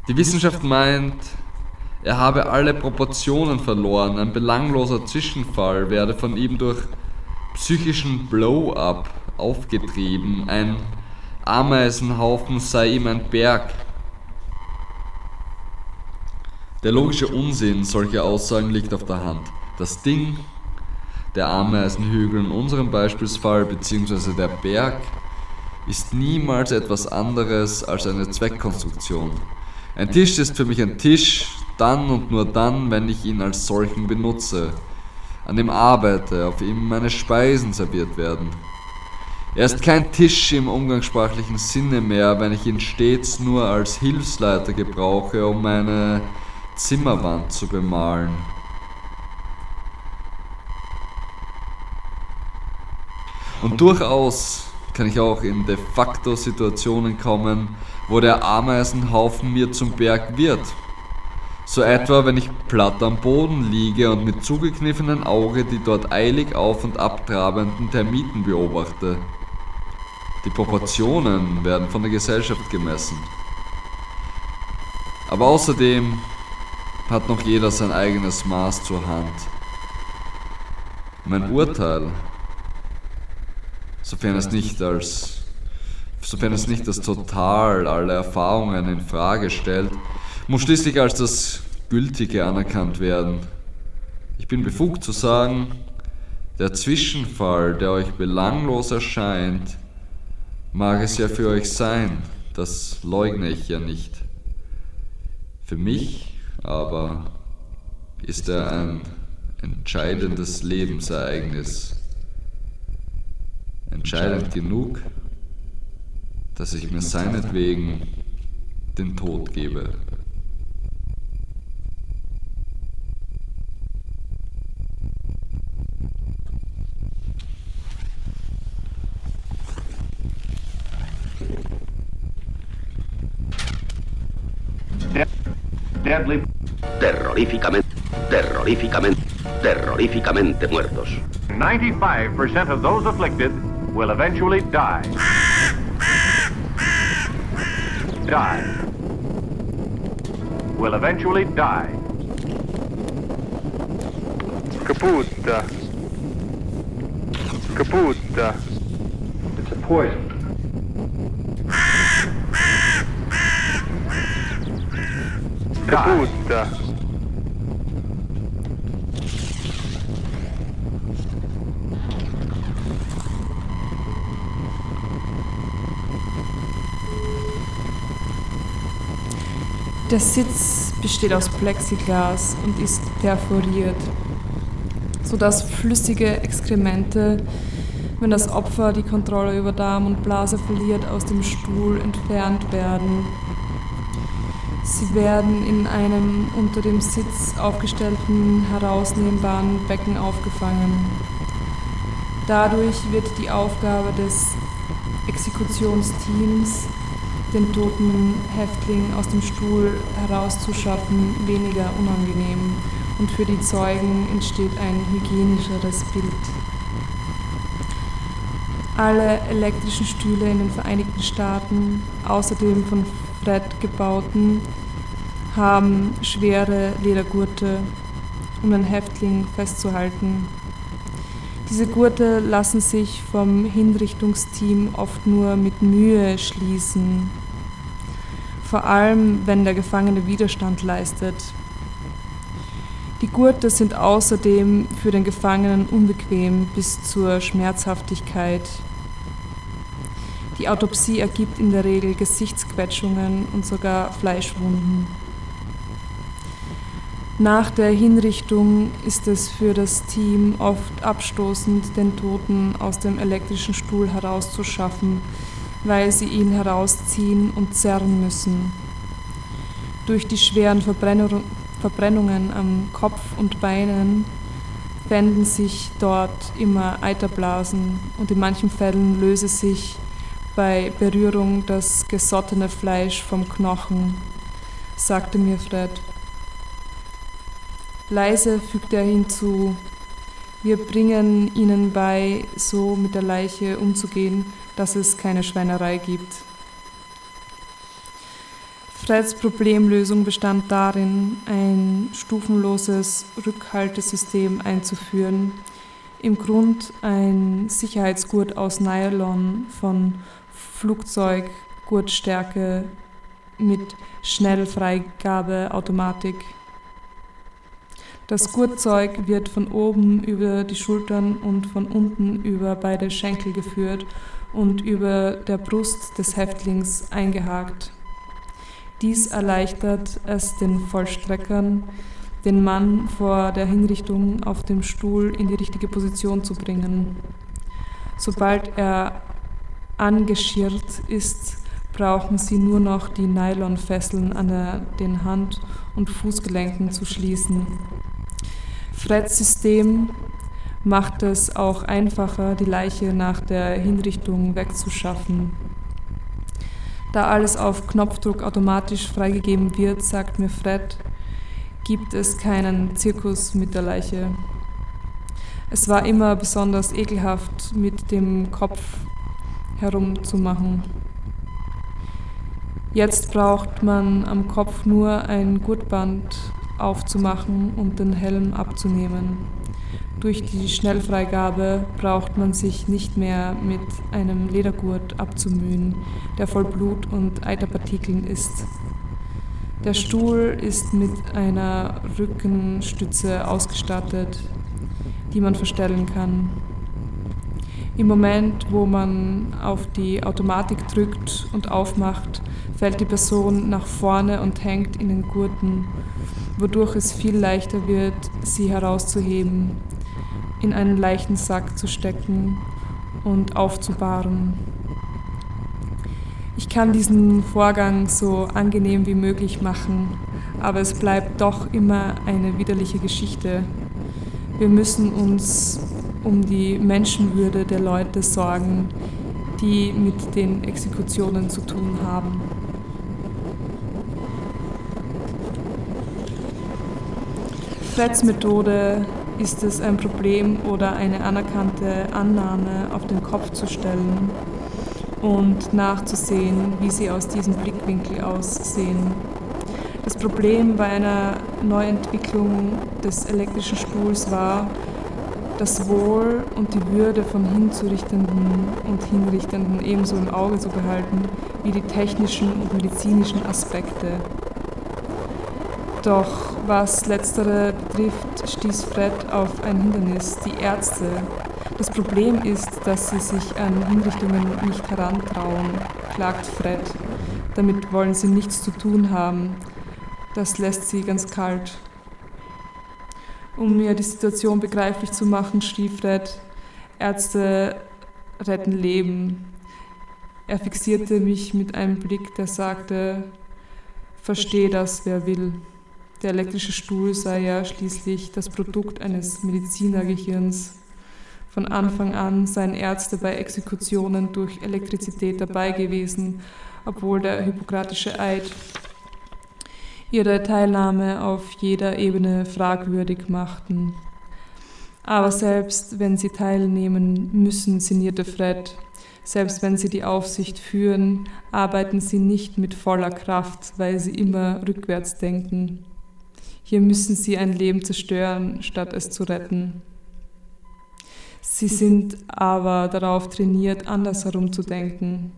Die Wissenschaft meint, er habe alle Proportionen verloren, ein belangloser Zwischenfall werde von ihm durch psychischen Blow-up aufgetrieben, ein Ameisenhaufen sei ihm ein Berg, der logische Unsinn solcher Aussagen liegt auf der Hand. Das Ding, der Ameisenhügel in unserem Beispielsfall bzw. der Berg, ist niemals etwas anderes als eine Zweckkonstruktion. Ein Tisch ist für mich ein Tisch, dann und nur dann, wenn ich ihn als solchen benutze, an dem arbeite, auf ihm meine Speisen serviert werden. Er ist kein Tisch im umgangssprachlichen Sinne mehr, wenn ich ihn stets nur als Hilfsleiter gebrauche, um meine Zimmerwand zu bemalen. Und durchaus kann ich auch in de facto Situationen kommen, wo der Ameisenhaufen mir zum Berg wird. So etwa, wenn ich platt am Boden liege und mit zugekniffenem Auge die dort eilig auf und abtrabenden Termiten beobachte. Die Proportionen werden von der Gesellschaft gemessen. Aber außerdem hat noch jeder sein eigenes Maß zur Hand. Mein Urteil sofern es nicht als sofern es nicht das Total aller Erfahrungen in Frage stellt, muss schließlich als das Gültige anerkannt werden. Ich bin befugt zu sagen, der Zwischenfall, der euch belanglos erscheint, mag es ja für euch sein, das leugne ich ja nicht. Für mich aber ist er ein entscheidendes Lebensereignis. Entscheidend genug, dass ich mir seinetwegen den Tod gebe. Deadly. Terroríficamente, terroríficamente, terroríficamente muertos. 95% of those afflicted will eventually die. Die. Will eventually die. Kaputa. Kaputa. It's a poison. Kaputa. Der Sitz besteht aus Plexiglas und ist perforiert, sodass flüssige Exkremente, wenn das Opfer die Kontrolle über Darm und Blase verliert, aus dem Stuhl entfernt werden. Sie werden in einem unter dem Sitz aufgestellten, herausnehmbaren Becken aufgefangen. Dadurch wird die Aufgabe des Exekutionsteams, den toten Häftling aus dem Stuhl herauszuschaffen, weniger unangenehm und für die Zeugen entsteht ein hygienischeres Bild. Alle elektrischen Stühle in den Vereinigten Staaten, außerdem von Fred gebauten, haben schwere Ledergurte, um den Häftling festzuhalten. Diese Gurte lassen sich vom Hinrichtungsteam oft nur mit Mühe schließen, vor allem wenn der Gefangene Widerstand leistet. Die Gurte sind außerdem für den Gefangenen unbequem bis zur Schmerzhaftigkeit. Die Autopsie ergibt in der Regel Gesichtsquetschungen und sogar Fleischwunden. Nach der Hinrichtung ist es für das Team oft abstoßend, den Toten aus dem elektrischen Stuhl herauszuschaffen, weil sie ihn herausziehen und zerren müssen. Durch die schweren Verbrennungen am Kopf und Beinen fänden sich dort immer Eiterblasen und in manchen Fällen löse sich bei Berührung das gesottene Fleisch vom Knochen, sagte mir Fred. Leise fügte er hinzu, wir bringen ihnen bei, so mit der Leiche umzugehen, dass es keine Schweinerei gibt. Freds Problemlösung bestand darin, ein stufenloses Rückhaltesystem einzuführen, im Grund ein Sicherheitsgurt aus Nylon von Flugzeuggurtstärke mit Schnellfreigabeautomatik. Das Gurtzeug wird von oben über die Schultern und von unten über beide Schenkel geführt und über der Brust des Häftlings eingehakt. Dies erleichtert es den Vollstreckern, den Mann vor der Hinrichtung auf dem Stuhl in die richtige Position zu bringen. Sobald er angeschirrt ist, brauchen sie nur noch die Nylonfesseln an der, den Hand- und Fußgelenken zu schließen. Freds System macht es auch einfacher, die Leiche nach der Hinrichtung wegzuschaffen. Da alles auf Knopfdruck automatisch freigegeben wird, sagt mir Fred, gibt es keinen Zirkus mit der Leiche. Es war immer besonders ekelhaft, mit dem Kopf herumzumachen. Jetzt braucht man am Kopf nur ein Gurtband aufzumachen und den Helm abzunehmen. Durch die Schnellfreigabe braucht man sich nicht mehr mit einem Ledergurt abzumühen, der voll Blut und Eiterpartikeln ist. Der Stuhl ist mit einer Rückenstütze ausgestattet, die man verstellen kann. Im Moment, wo man auf die Automatik drückt und aufmacht, fällt die Person nach vorne und hängt in den Gurten, wodurch es viel leichter wird, sie herauszuheben, in einen leichten Sack zu stecken und aufzubahren. Ich kann diesen Vorgang so angenehm wie möglich machen, aber es bleibt doch immer eine widerliche Geschichte. Wir müssen uns um die Menschenwürde der Leute sorgen, die mit den Exekutionen zu tun haben. Freds Methode ist es ein Problem oder eine anerkannte Annahme auf den Kopf zu stellen und nachzusehen, wie sie aus diesem Blickwinkel aussehen. Das Problem bei einer Neuentwicklung des elektrischen Stuhls war, das Wohl und die Würde von Hinzurichtenden und Hinrichtenden ebenso im Auge zu behalten wie die technischen und medizinischen Aspekte. Doch was letztere betrifft, stieß Fred auf ein Hindernis, die Ärzte. Das Problem ist, dass sie sich an Hinrichtungen nicht herantrauen, klagt Fred. Damit wollen sie nichts zu tun haben. Das lässt sie ganz kalt. Um mir die Situation begreiflich zu machen, schrie Fred, Ärzte retten Leben. Er fixierte mich mit einem Blick, der sagte, verstehe das, wer will. Der elektrische Stuhl sei ja schließlich das Produkt eines Medizinergehirns. Von Anfang an seien Ärzte bei Exekutionen durch Elektrizität dabei gewesen, obwohl der hippokratische Eid ihre Teilnahme auf jeder Ebene fragwürdig machten. Aber selbst wenn sie teilnehmen müssen, sinnierte Fred, selbst wenn sie die Aufsicht führen, arbeiten sie nicht mit voller Kraft, weil sie immer rückwärts denken. Hier müssen sie ein Leben zerstören, statt es zu retten. Sie sind aber darauf trainiert, andersherum zu denken.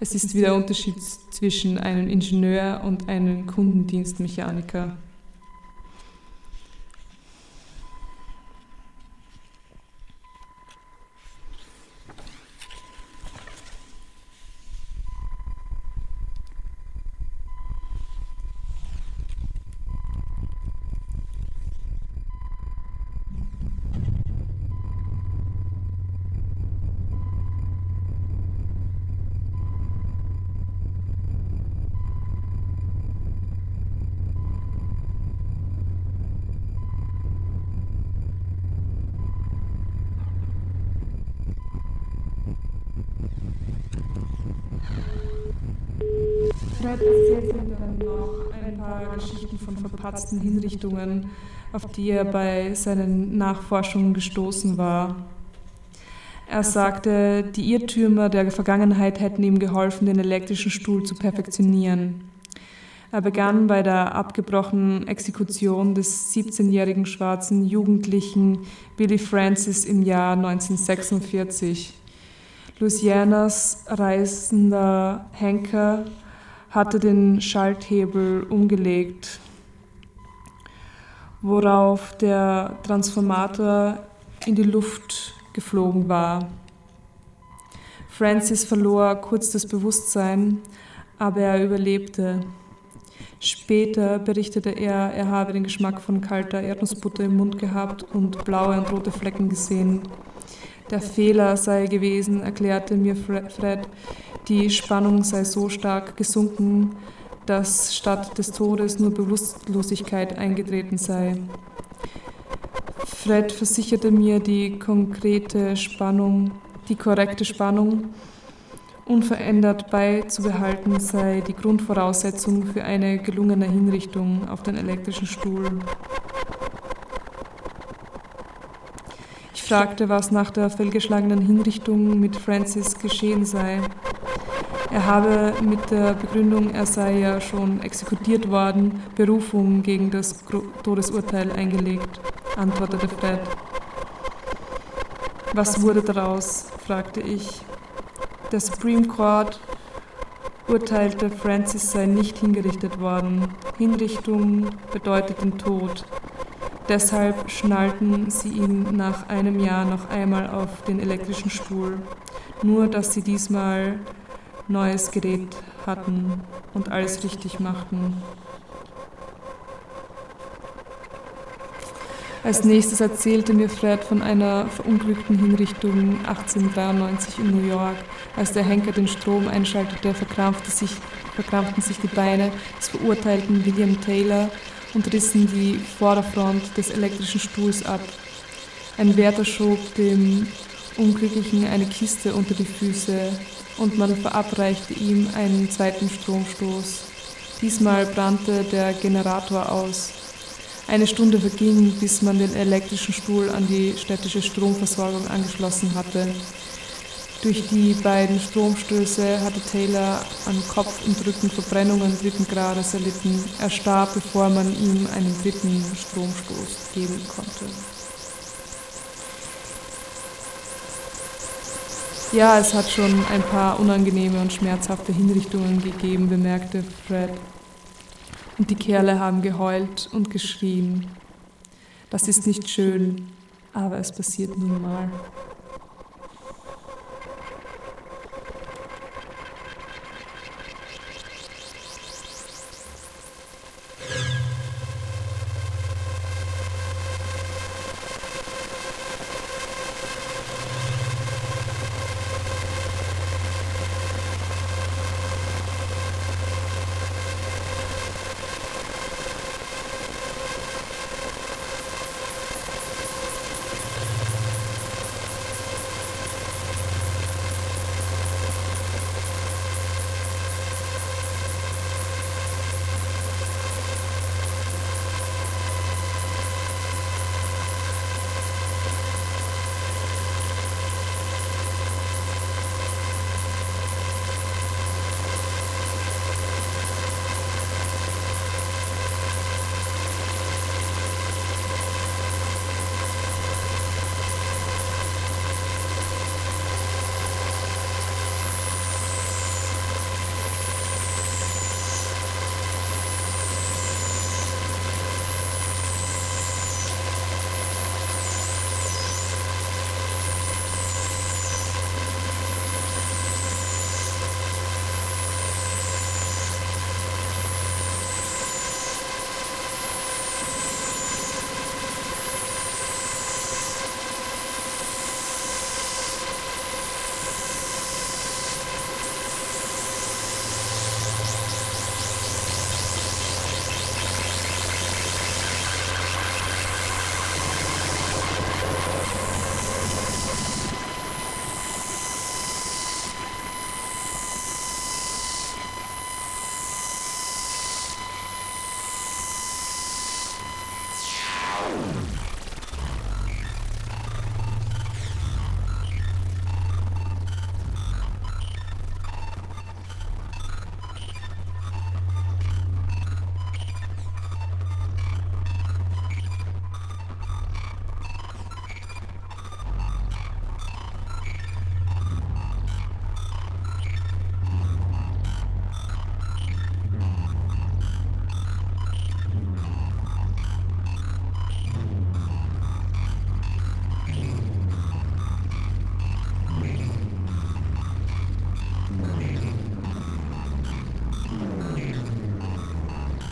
Es ist wie der Unterschied zwischen einem Ingenieur und einem Kundendienstmechaniker. Dann noch ein paar Geschichten von verpatzten Hinrichtungen, auf die er bei seinen Nachforschungen gestoßen war. Er sagte, die Irrtümer der Vergangenheit hätten ihm geholfen, den elektrischen Stuhl zu perfektionieren. Er begann bei der abgebrochenen Exekution des 17-jährigen schwarzen Jugendlichen Billy Francis im Jahr 1946. Louisianas reisender Henker hatte den Schalthebel umgelegt, worauf der Transformator in die Luft geflogen war. Francis verlor kurz das Bewusstsein, aber er überlebte. Später berichtete er, er habe den Geschmack von kalter Erdnussbutter im Mund gehabt und blaue und rote Flecken gesehen. Der Fehler sei gewesen, erklärte mir Fred, die Spannung sei so stark gesunken, dass statt des Todes nur Bewusstlosigkeit eingetreten sei. Fred versicherte mir die konkrete Spannung, die korrekte Spannung unverändert beizubehalten sei die Grundvoraussetzung für eine gelungene Hinrichtung auf den elektrischen Stuhl. Ich fragte, was nach der fehlgeschlagenen Hinrichtung mit Francis geschehen sei. Er habe mit der Begründung, er sei ja schon exekutiert worden, Berufung gegen das Todesurteil eingelegt. antwortete Fred. Was wurde daraus? fragte ich. Der Supreme Court urteilte, Francis sei nicht hingerichtet worden. Hinrichtung bedeutet den Tod. Deshalb schnallten sie ihn nach einem Jahr noch einmal auf den elektrischen Stuhl. Nur, dass sie diesmal neues Gerät hatten und alles richtig machten. Als nächstes erzählte mir Fred von einer verunglückten Hinrichtung 1893 in New York. Als der Henker den Strom einschaltete, verkrampfte sich, verkrampften sich die Beine des verurteilten William Taylor und rissen die Vorderfront des elektrischen Stuhls ab. Ein Wärter schob dem Unglücklichen eine Kiste unter die Füße und man verabreichte ihm einen zweiten Stromstoß. Diesmal brannte der Generator aus. Eine Stunde verging, bis man den elektrischen Stuhl an die städtische Stromversorgung angeschlossen hatte. Durch die beiden Stromstöße hatte Taylor an Kopf und Rücken Verbrennungen dritten Grades erlitten. Er starb, bevor man ihm einen dritten Stromstoß geben konnte. Ja, es hat schon ein paar unangenehme und schmerzhafte Hinrichtungen gegeben, bemerkte Fred. Und die Kerle haben geheult und geschrien. Das ist nicht schön, aber es passiert nun mal.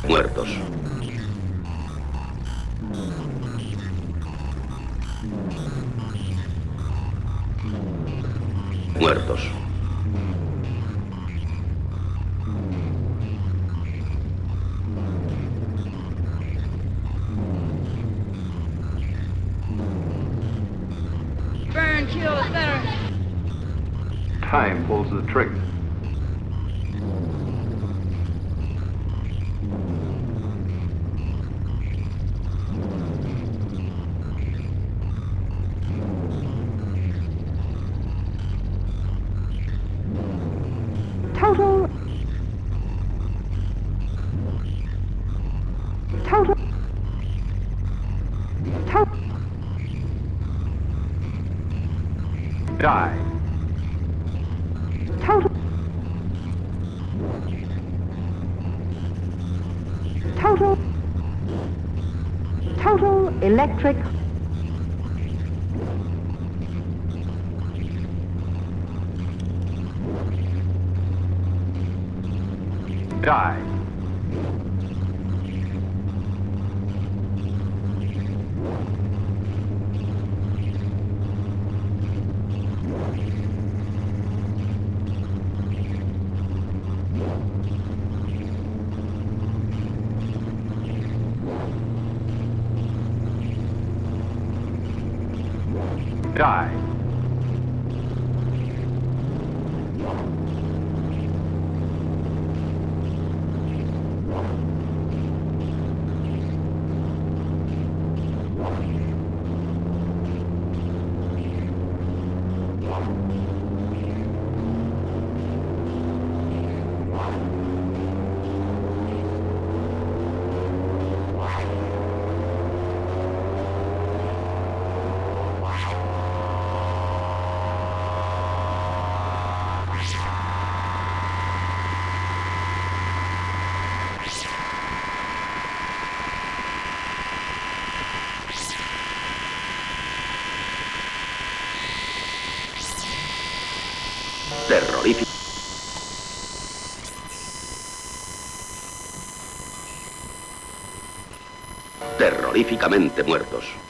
Muertos. Muertos. Burn, kill, is. Time pulls the trigger. Electric. Terroríficamente muertos.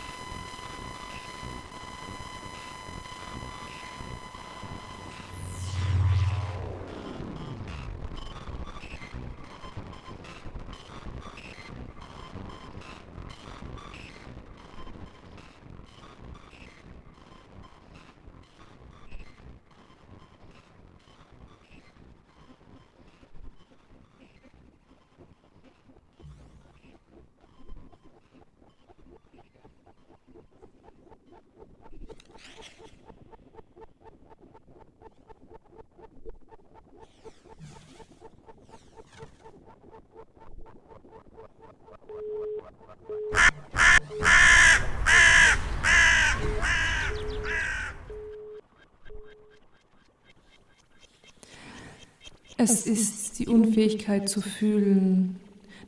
Es ist die Unfähigkeit zu fühlen,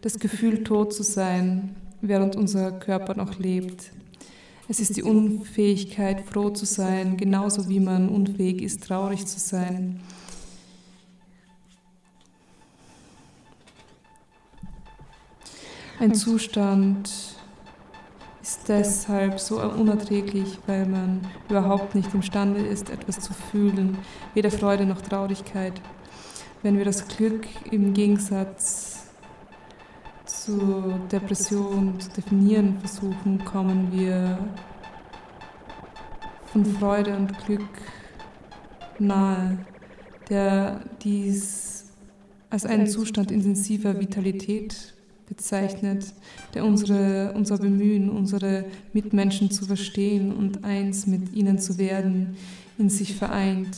das Gefühl, tot zu sein, während unser Körper noch lebt. Es ist die Unfähigkeit, froh zu sein, genauso wie man unfähig ist, traurig zu sein. Ein Zustand ist deshalb so unerträglich, weil man überhaupt nicht imstande ist, etwas zu fühlen, weder Freude noch Traurigkeit. Wenn wir das Glück im Gegensatz zur Depression zu definieren versuchen, kommen wir von Freude und Glück nahe, der dies als einen Zustand intensiver Vitalität bezeichnet, der unsere, unser Bemühen, unsere Mitmenschen zu verstehen und eins mit ihnen zu werden, in sich vereint.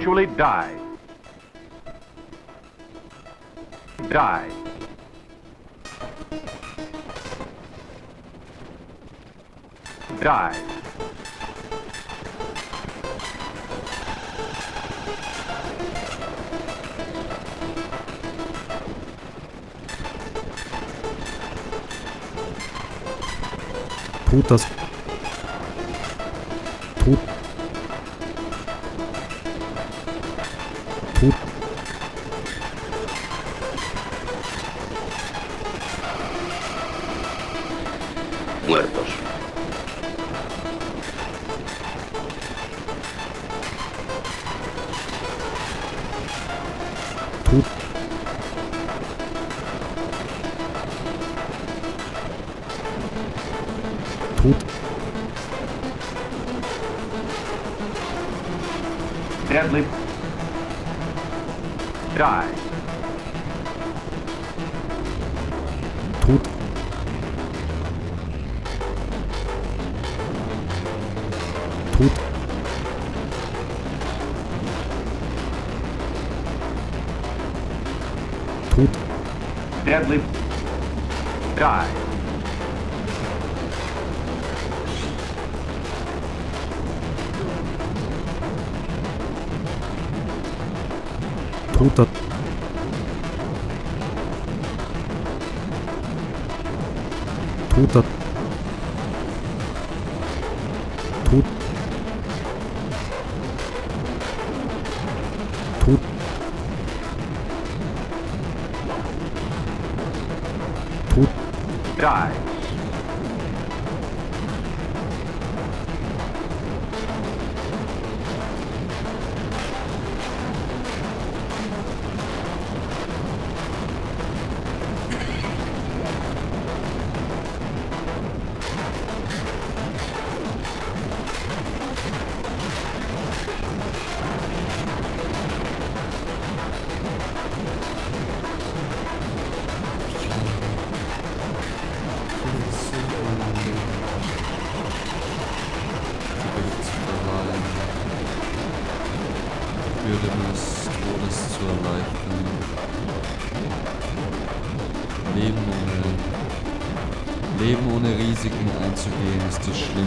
Eventually die. Die. Die. Tut Tut.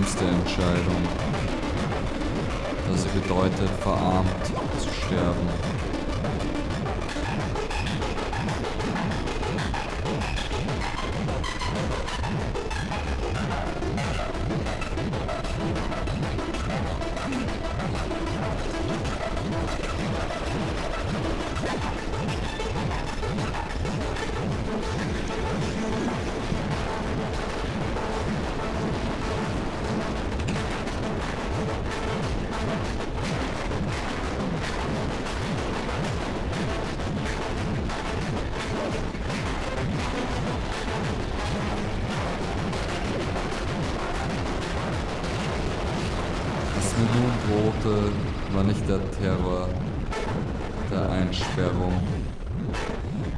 Schlimmste Entscheidung, da sie bedeutet, verarmt zu sterben. Drohte, war nicht der Terror der Einsperrung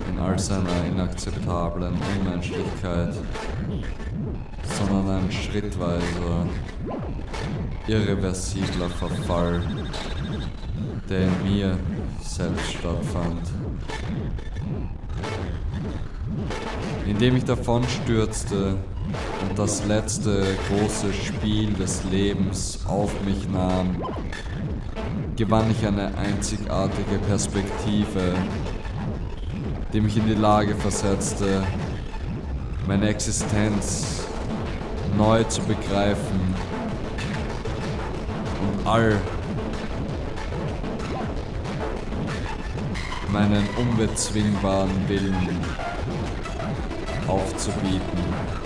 in all seiner inakzeptablen Unmenschlichkeit, sondern ein schrittweiser, irreversibler Verfall, der in mir selbst stattfand. Indem ich davonstürzte und das letzte große Spiel des Lebens auf mich nahm, gewann ich eine einzigartige Perspektive, die mich in die Lage versetzte, meine Existenz neu zu begreifen und all meinen unbezwingbaren Willen aufzubieten.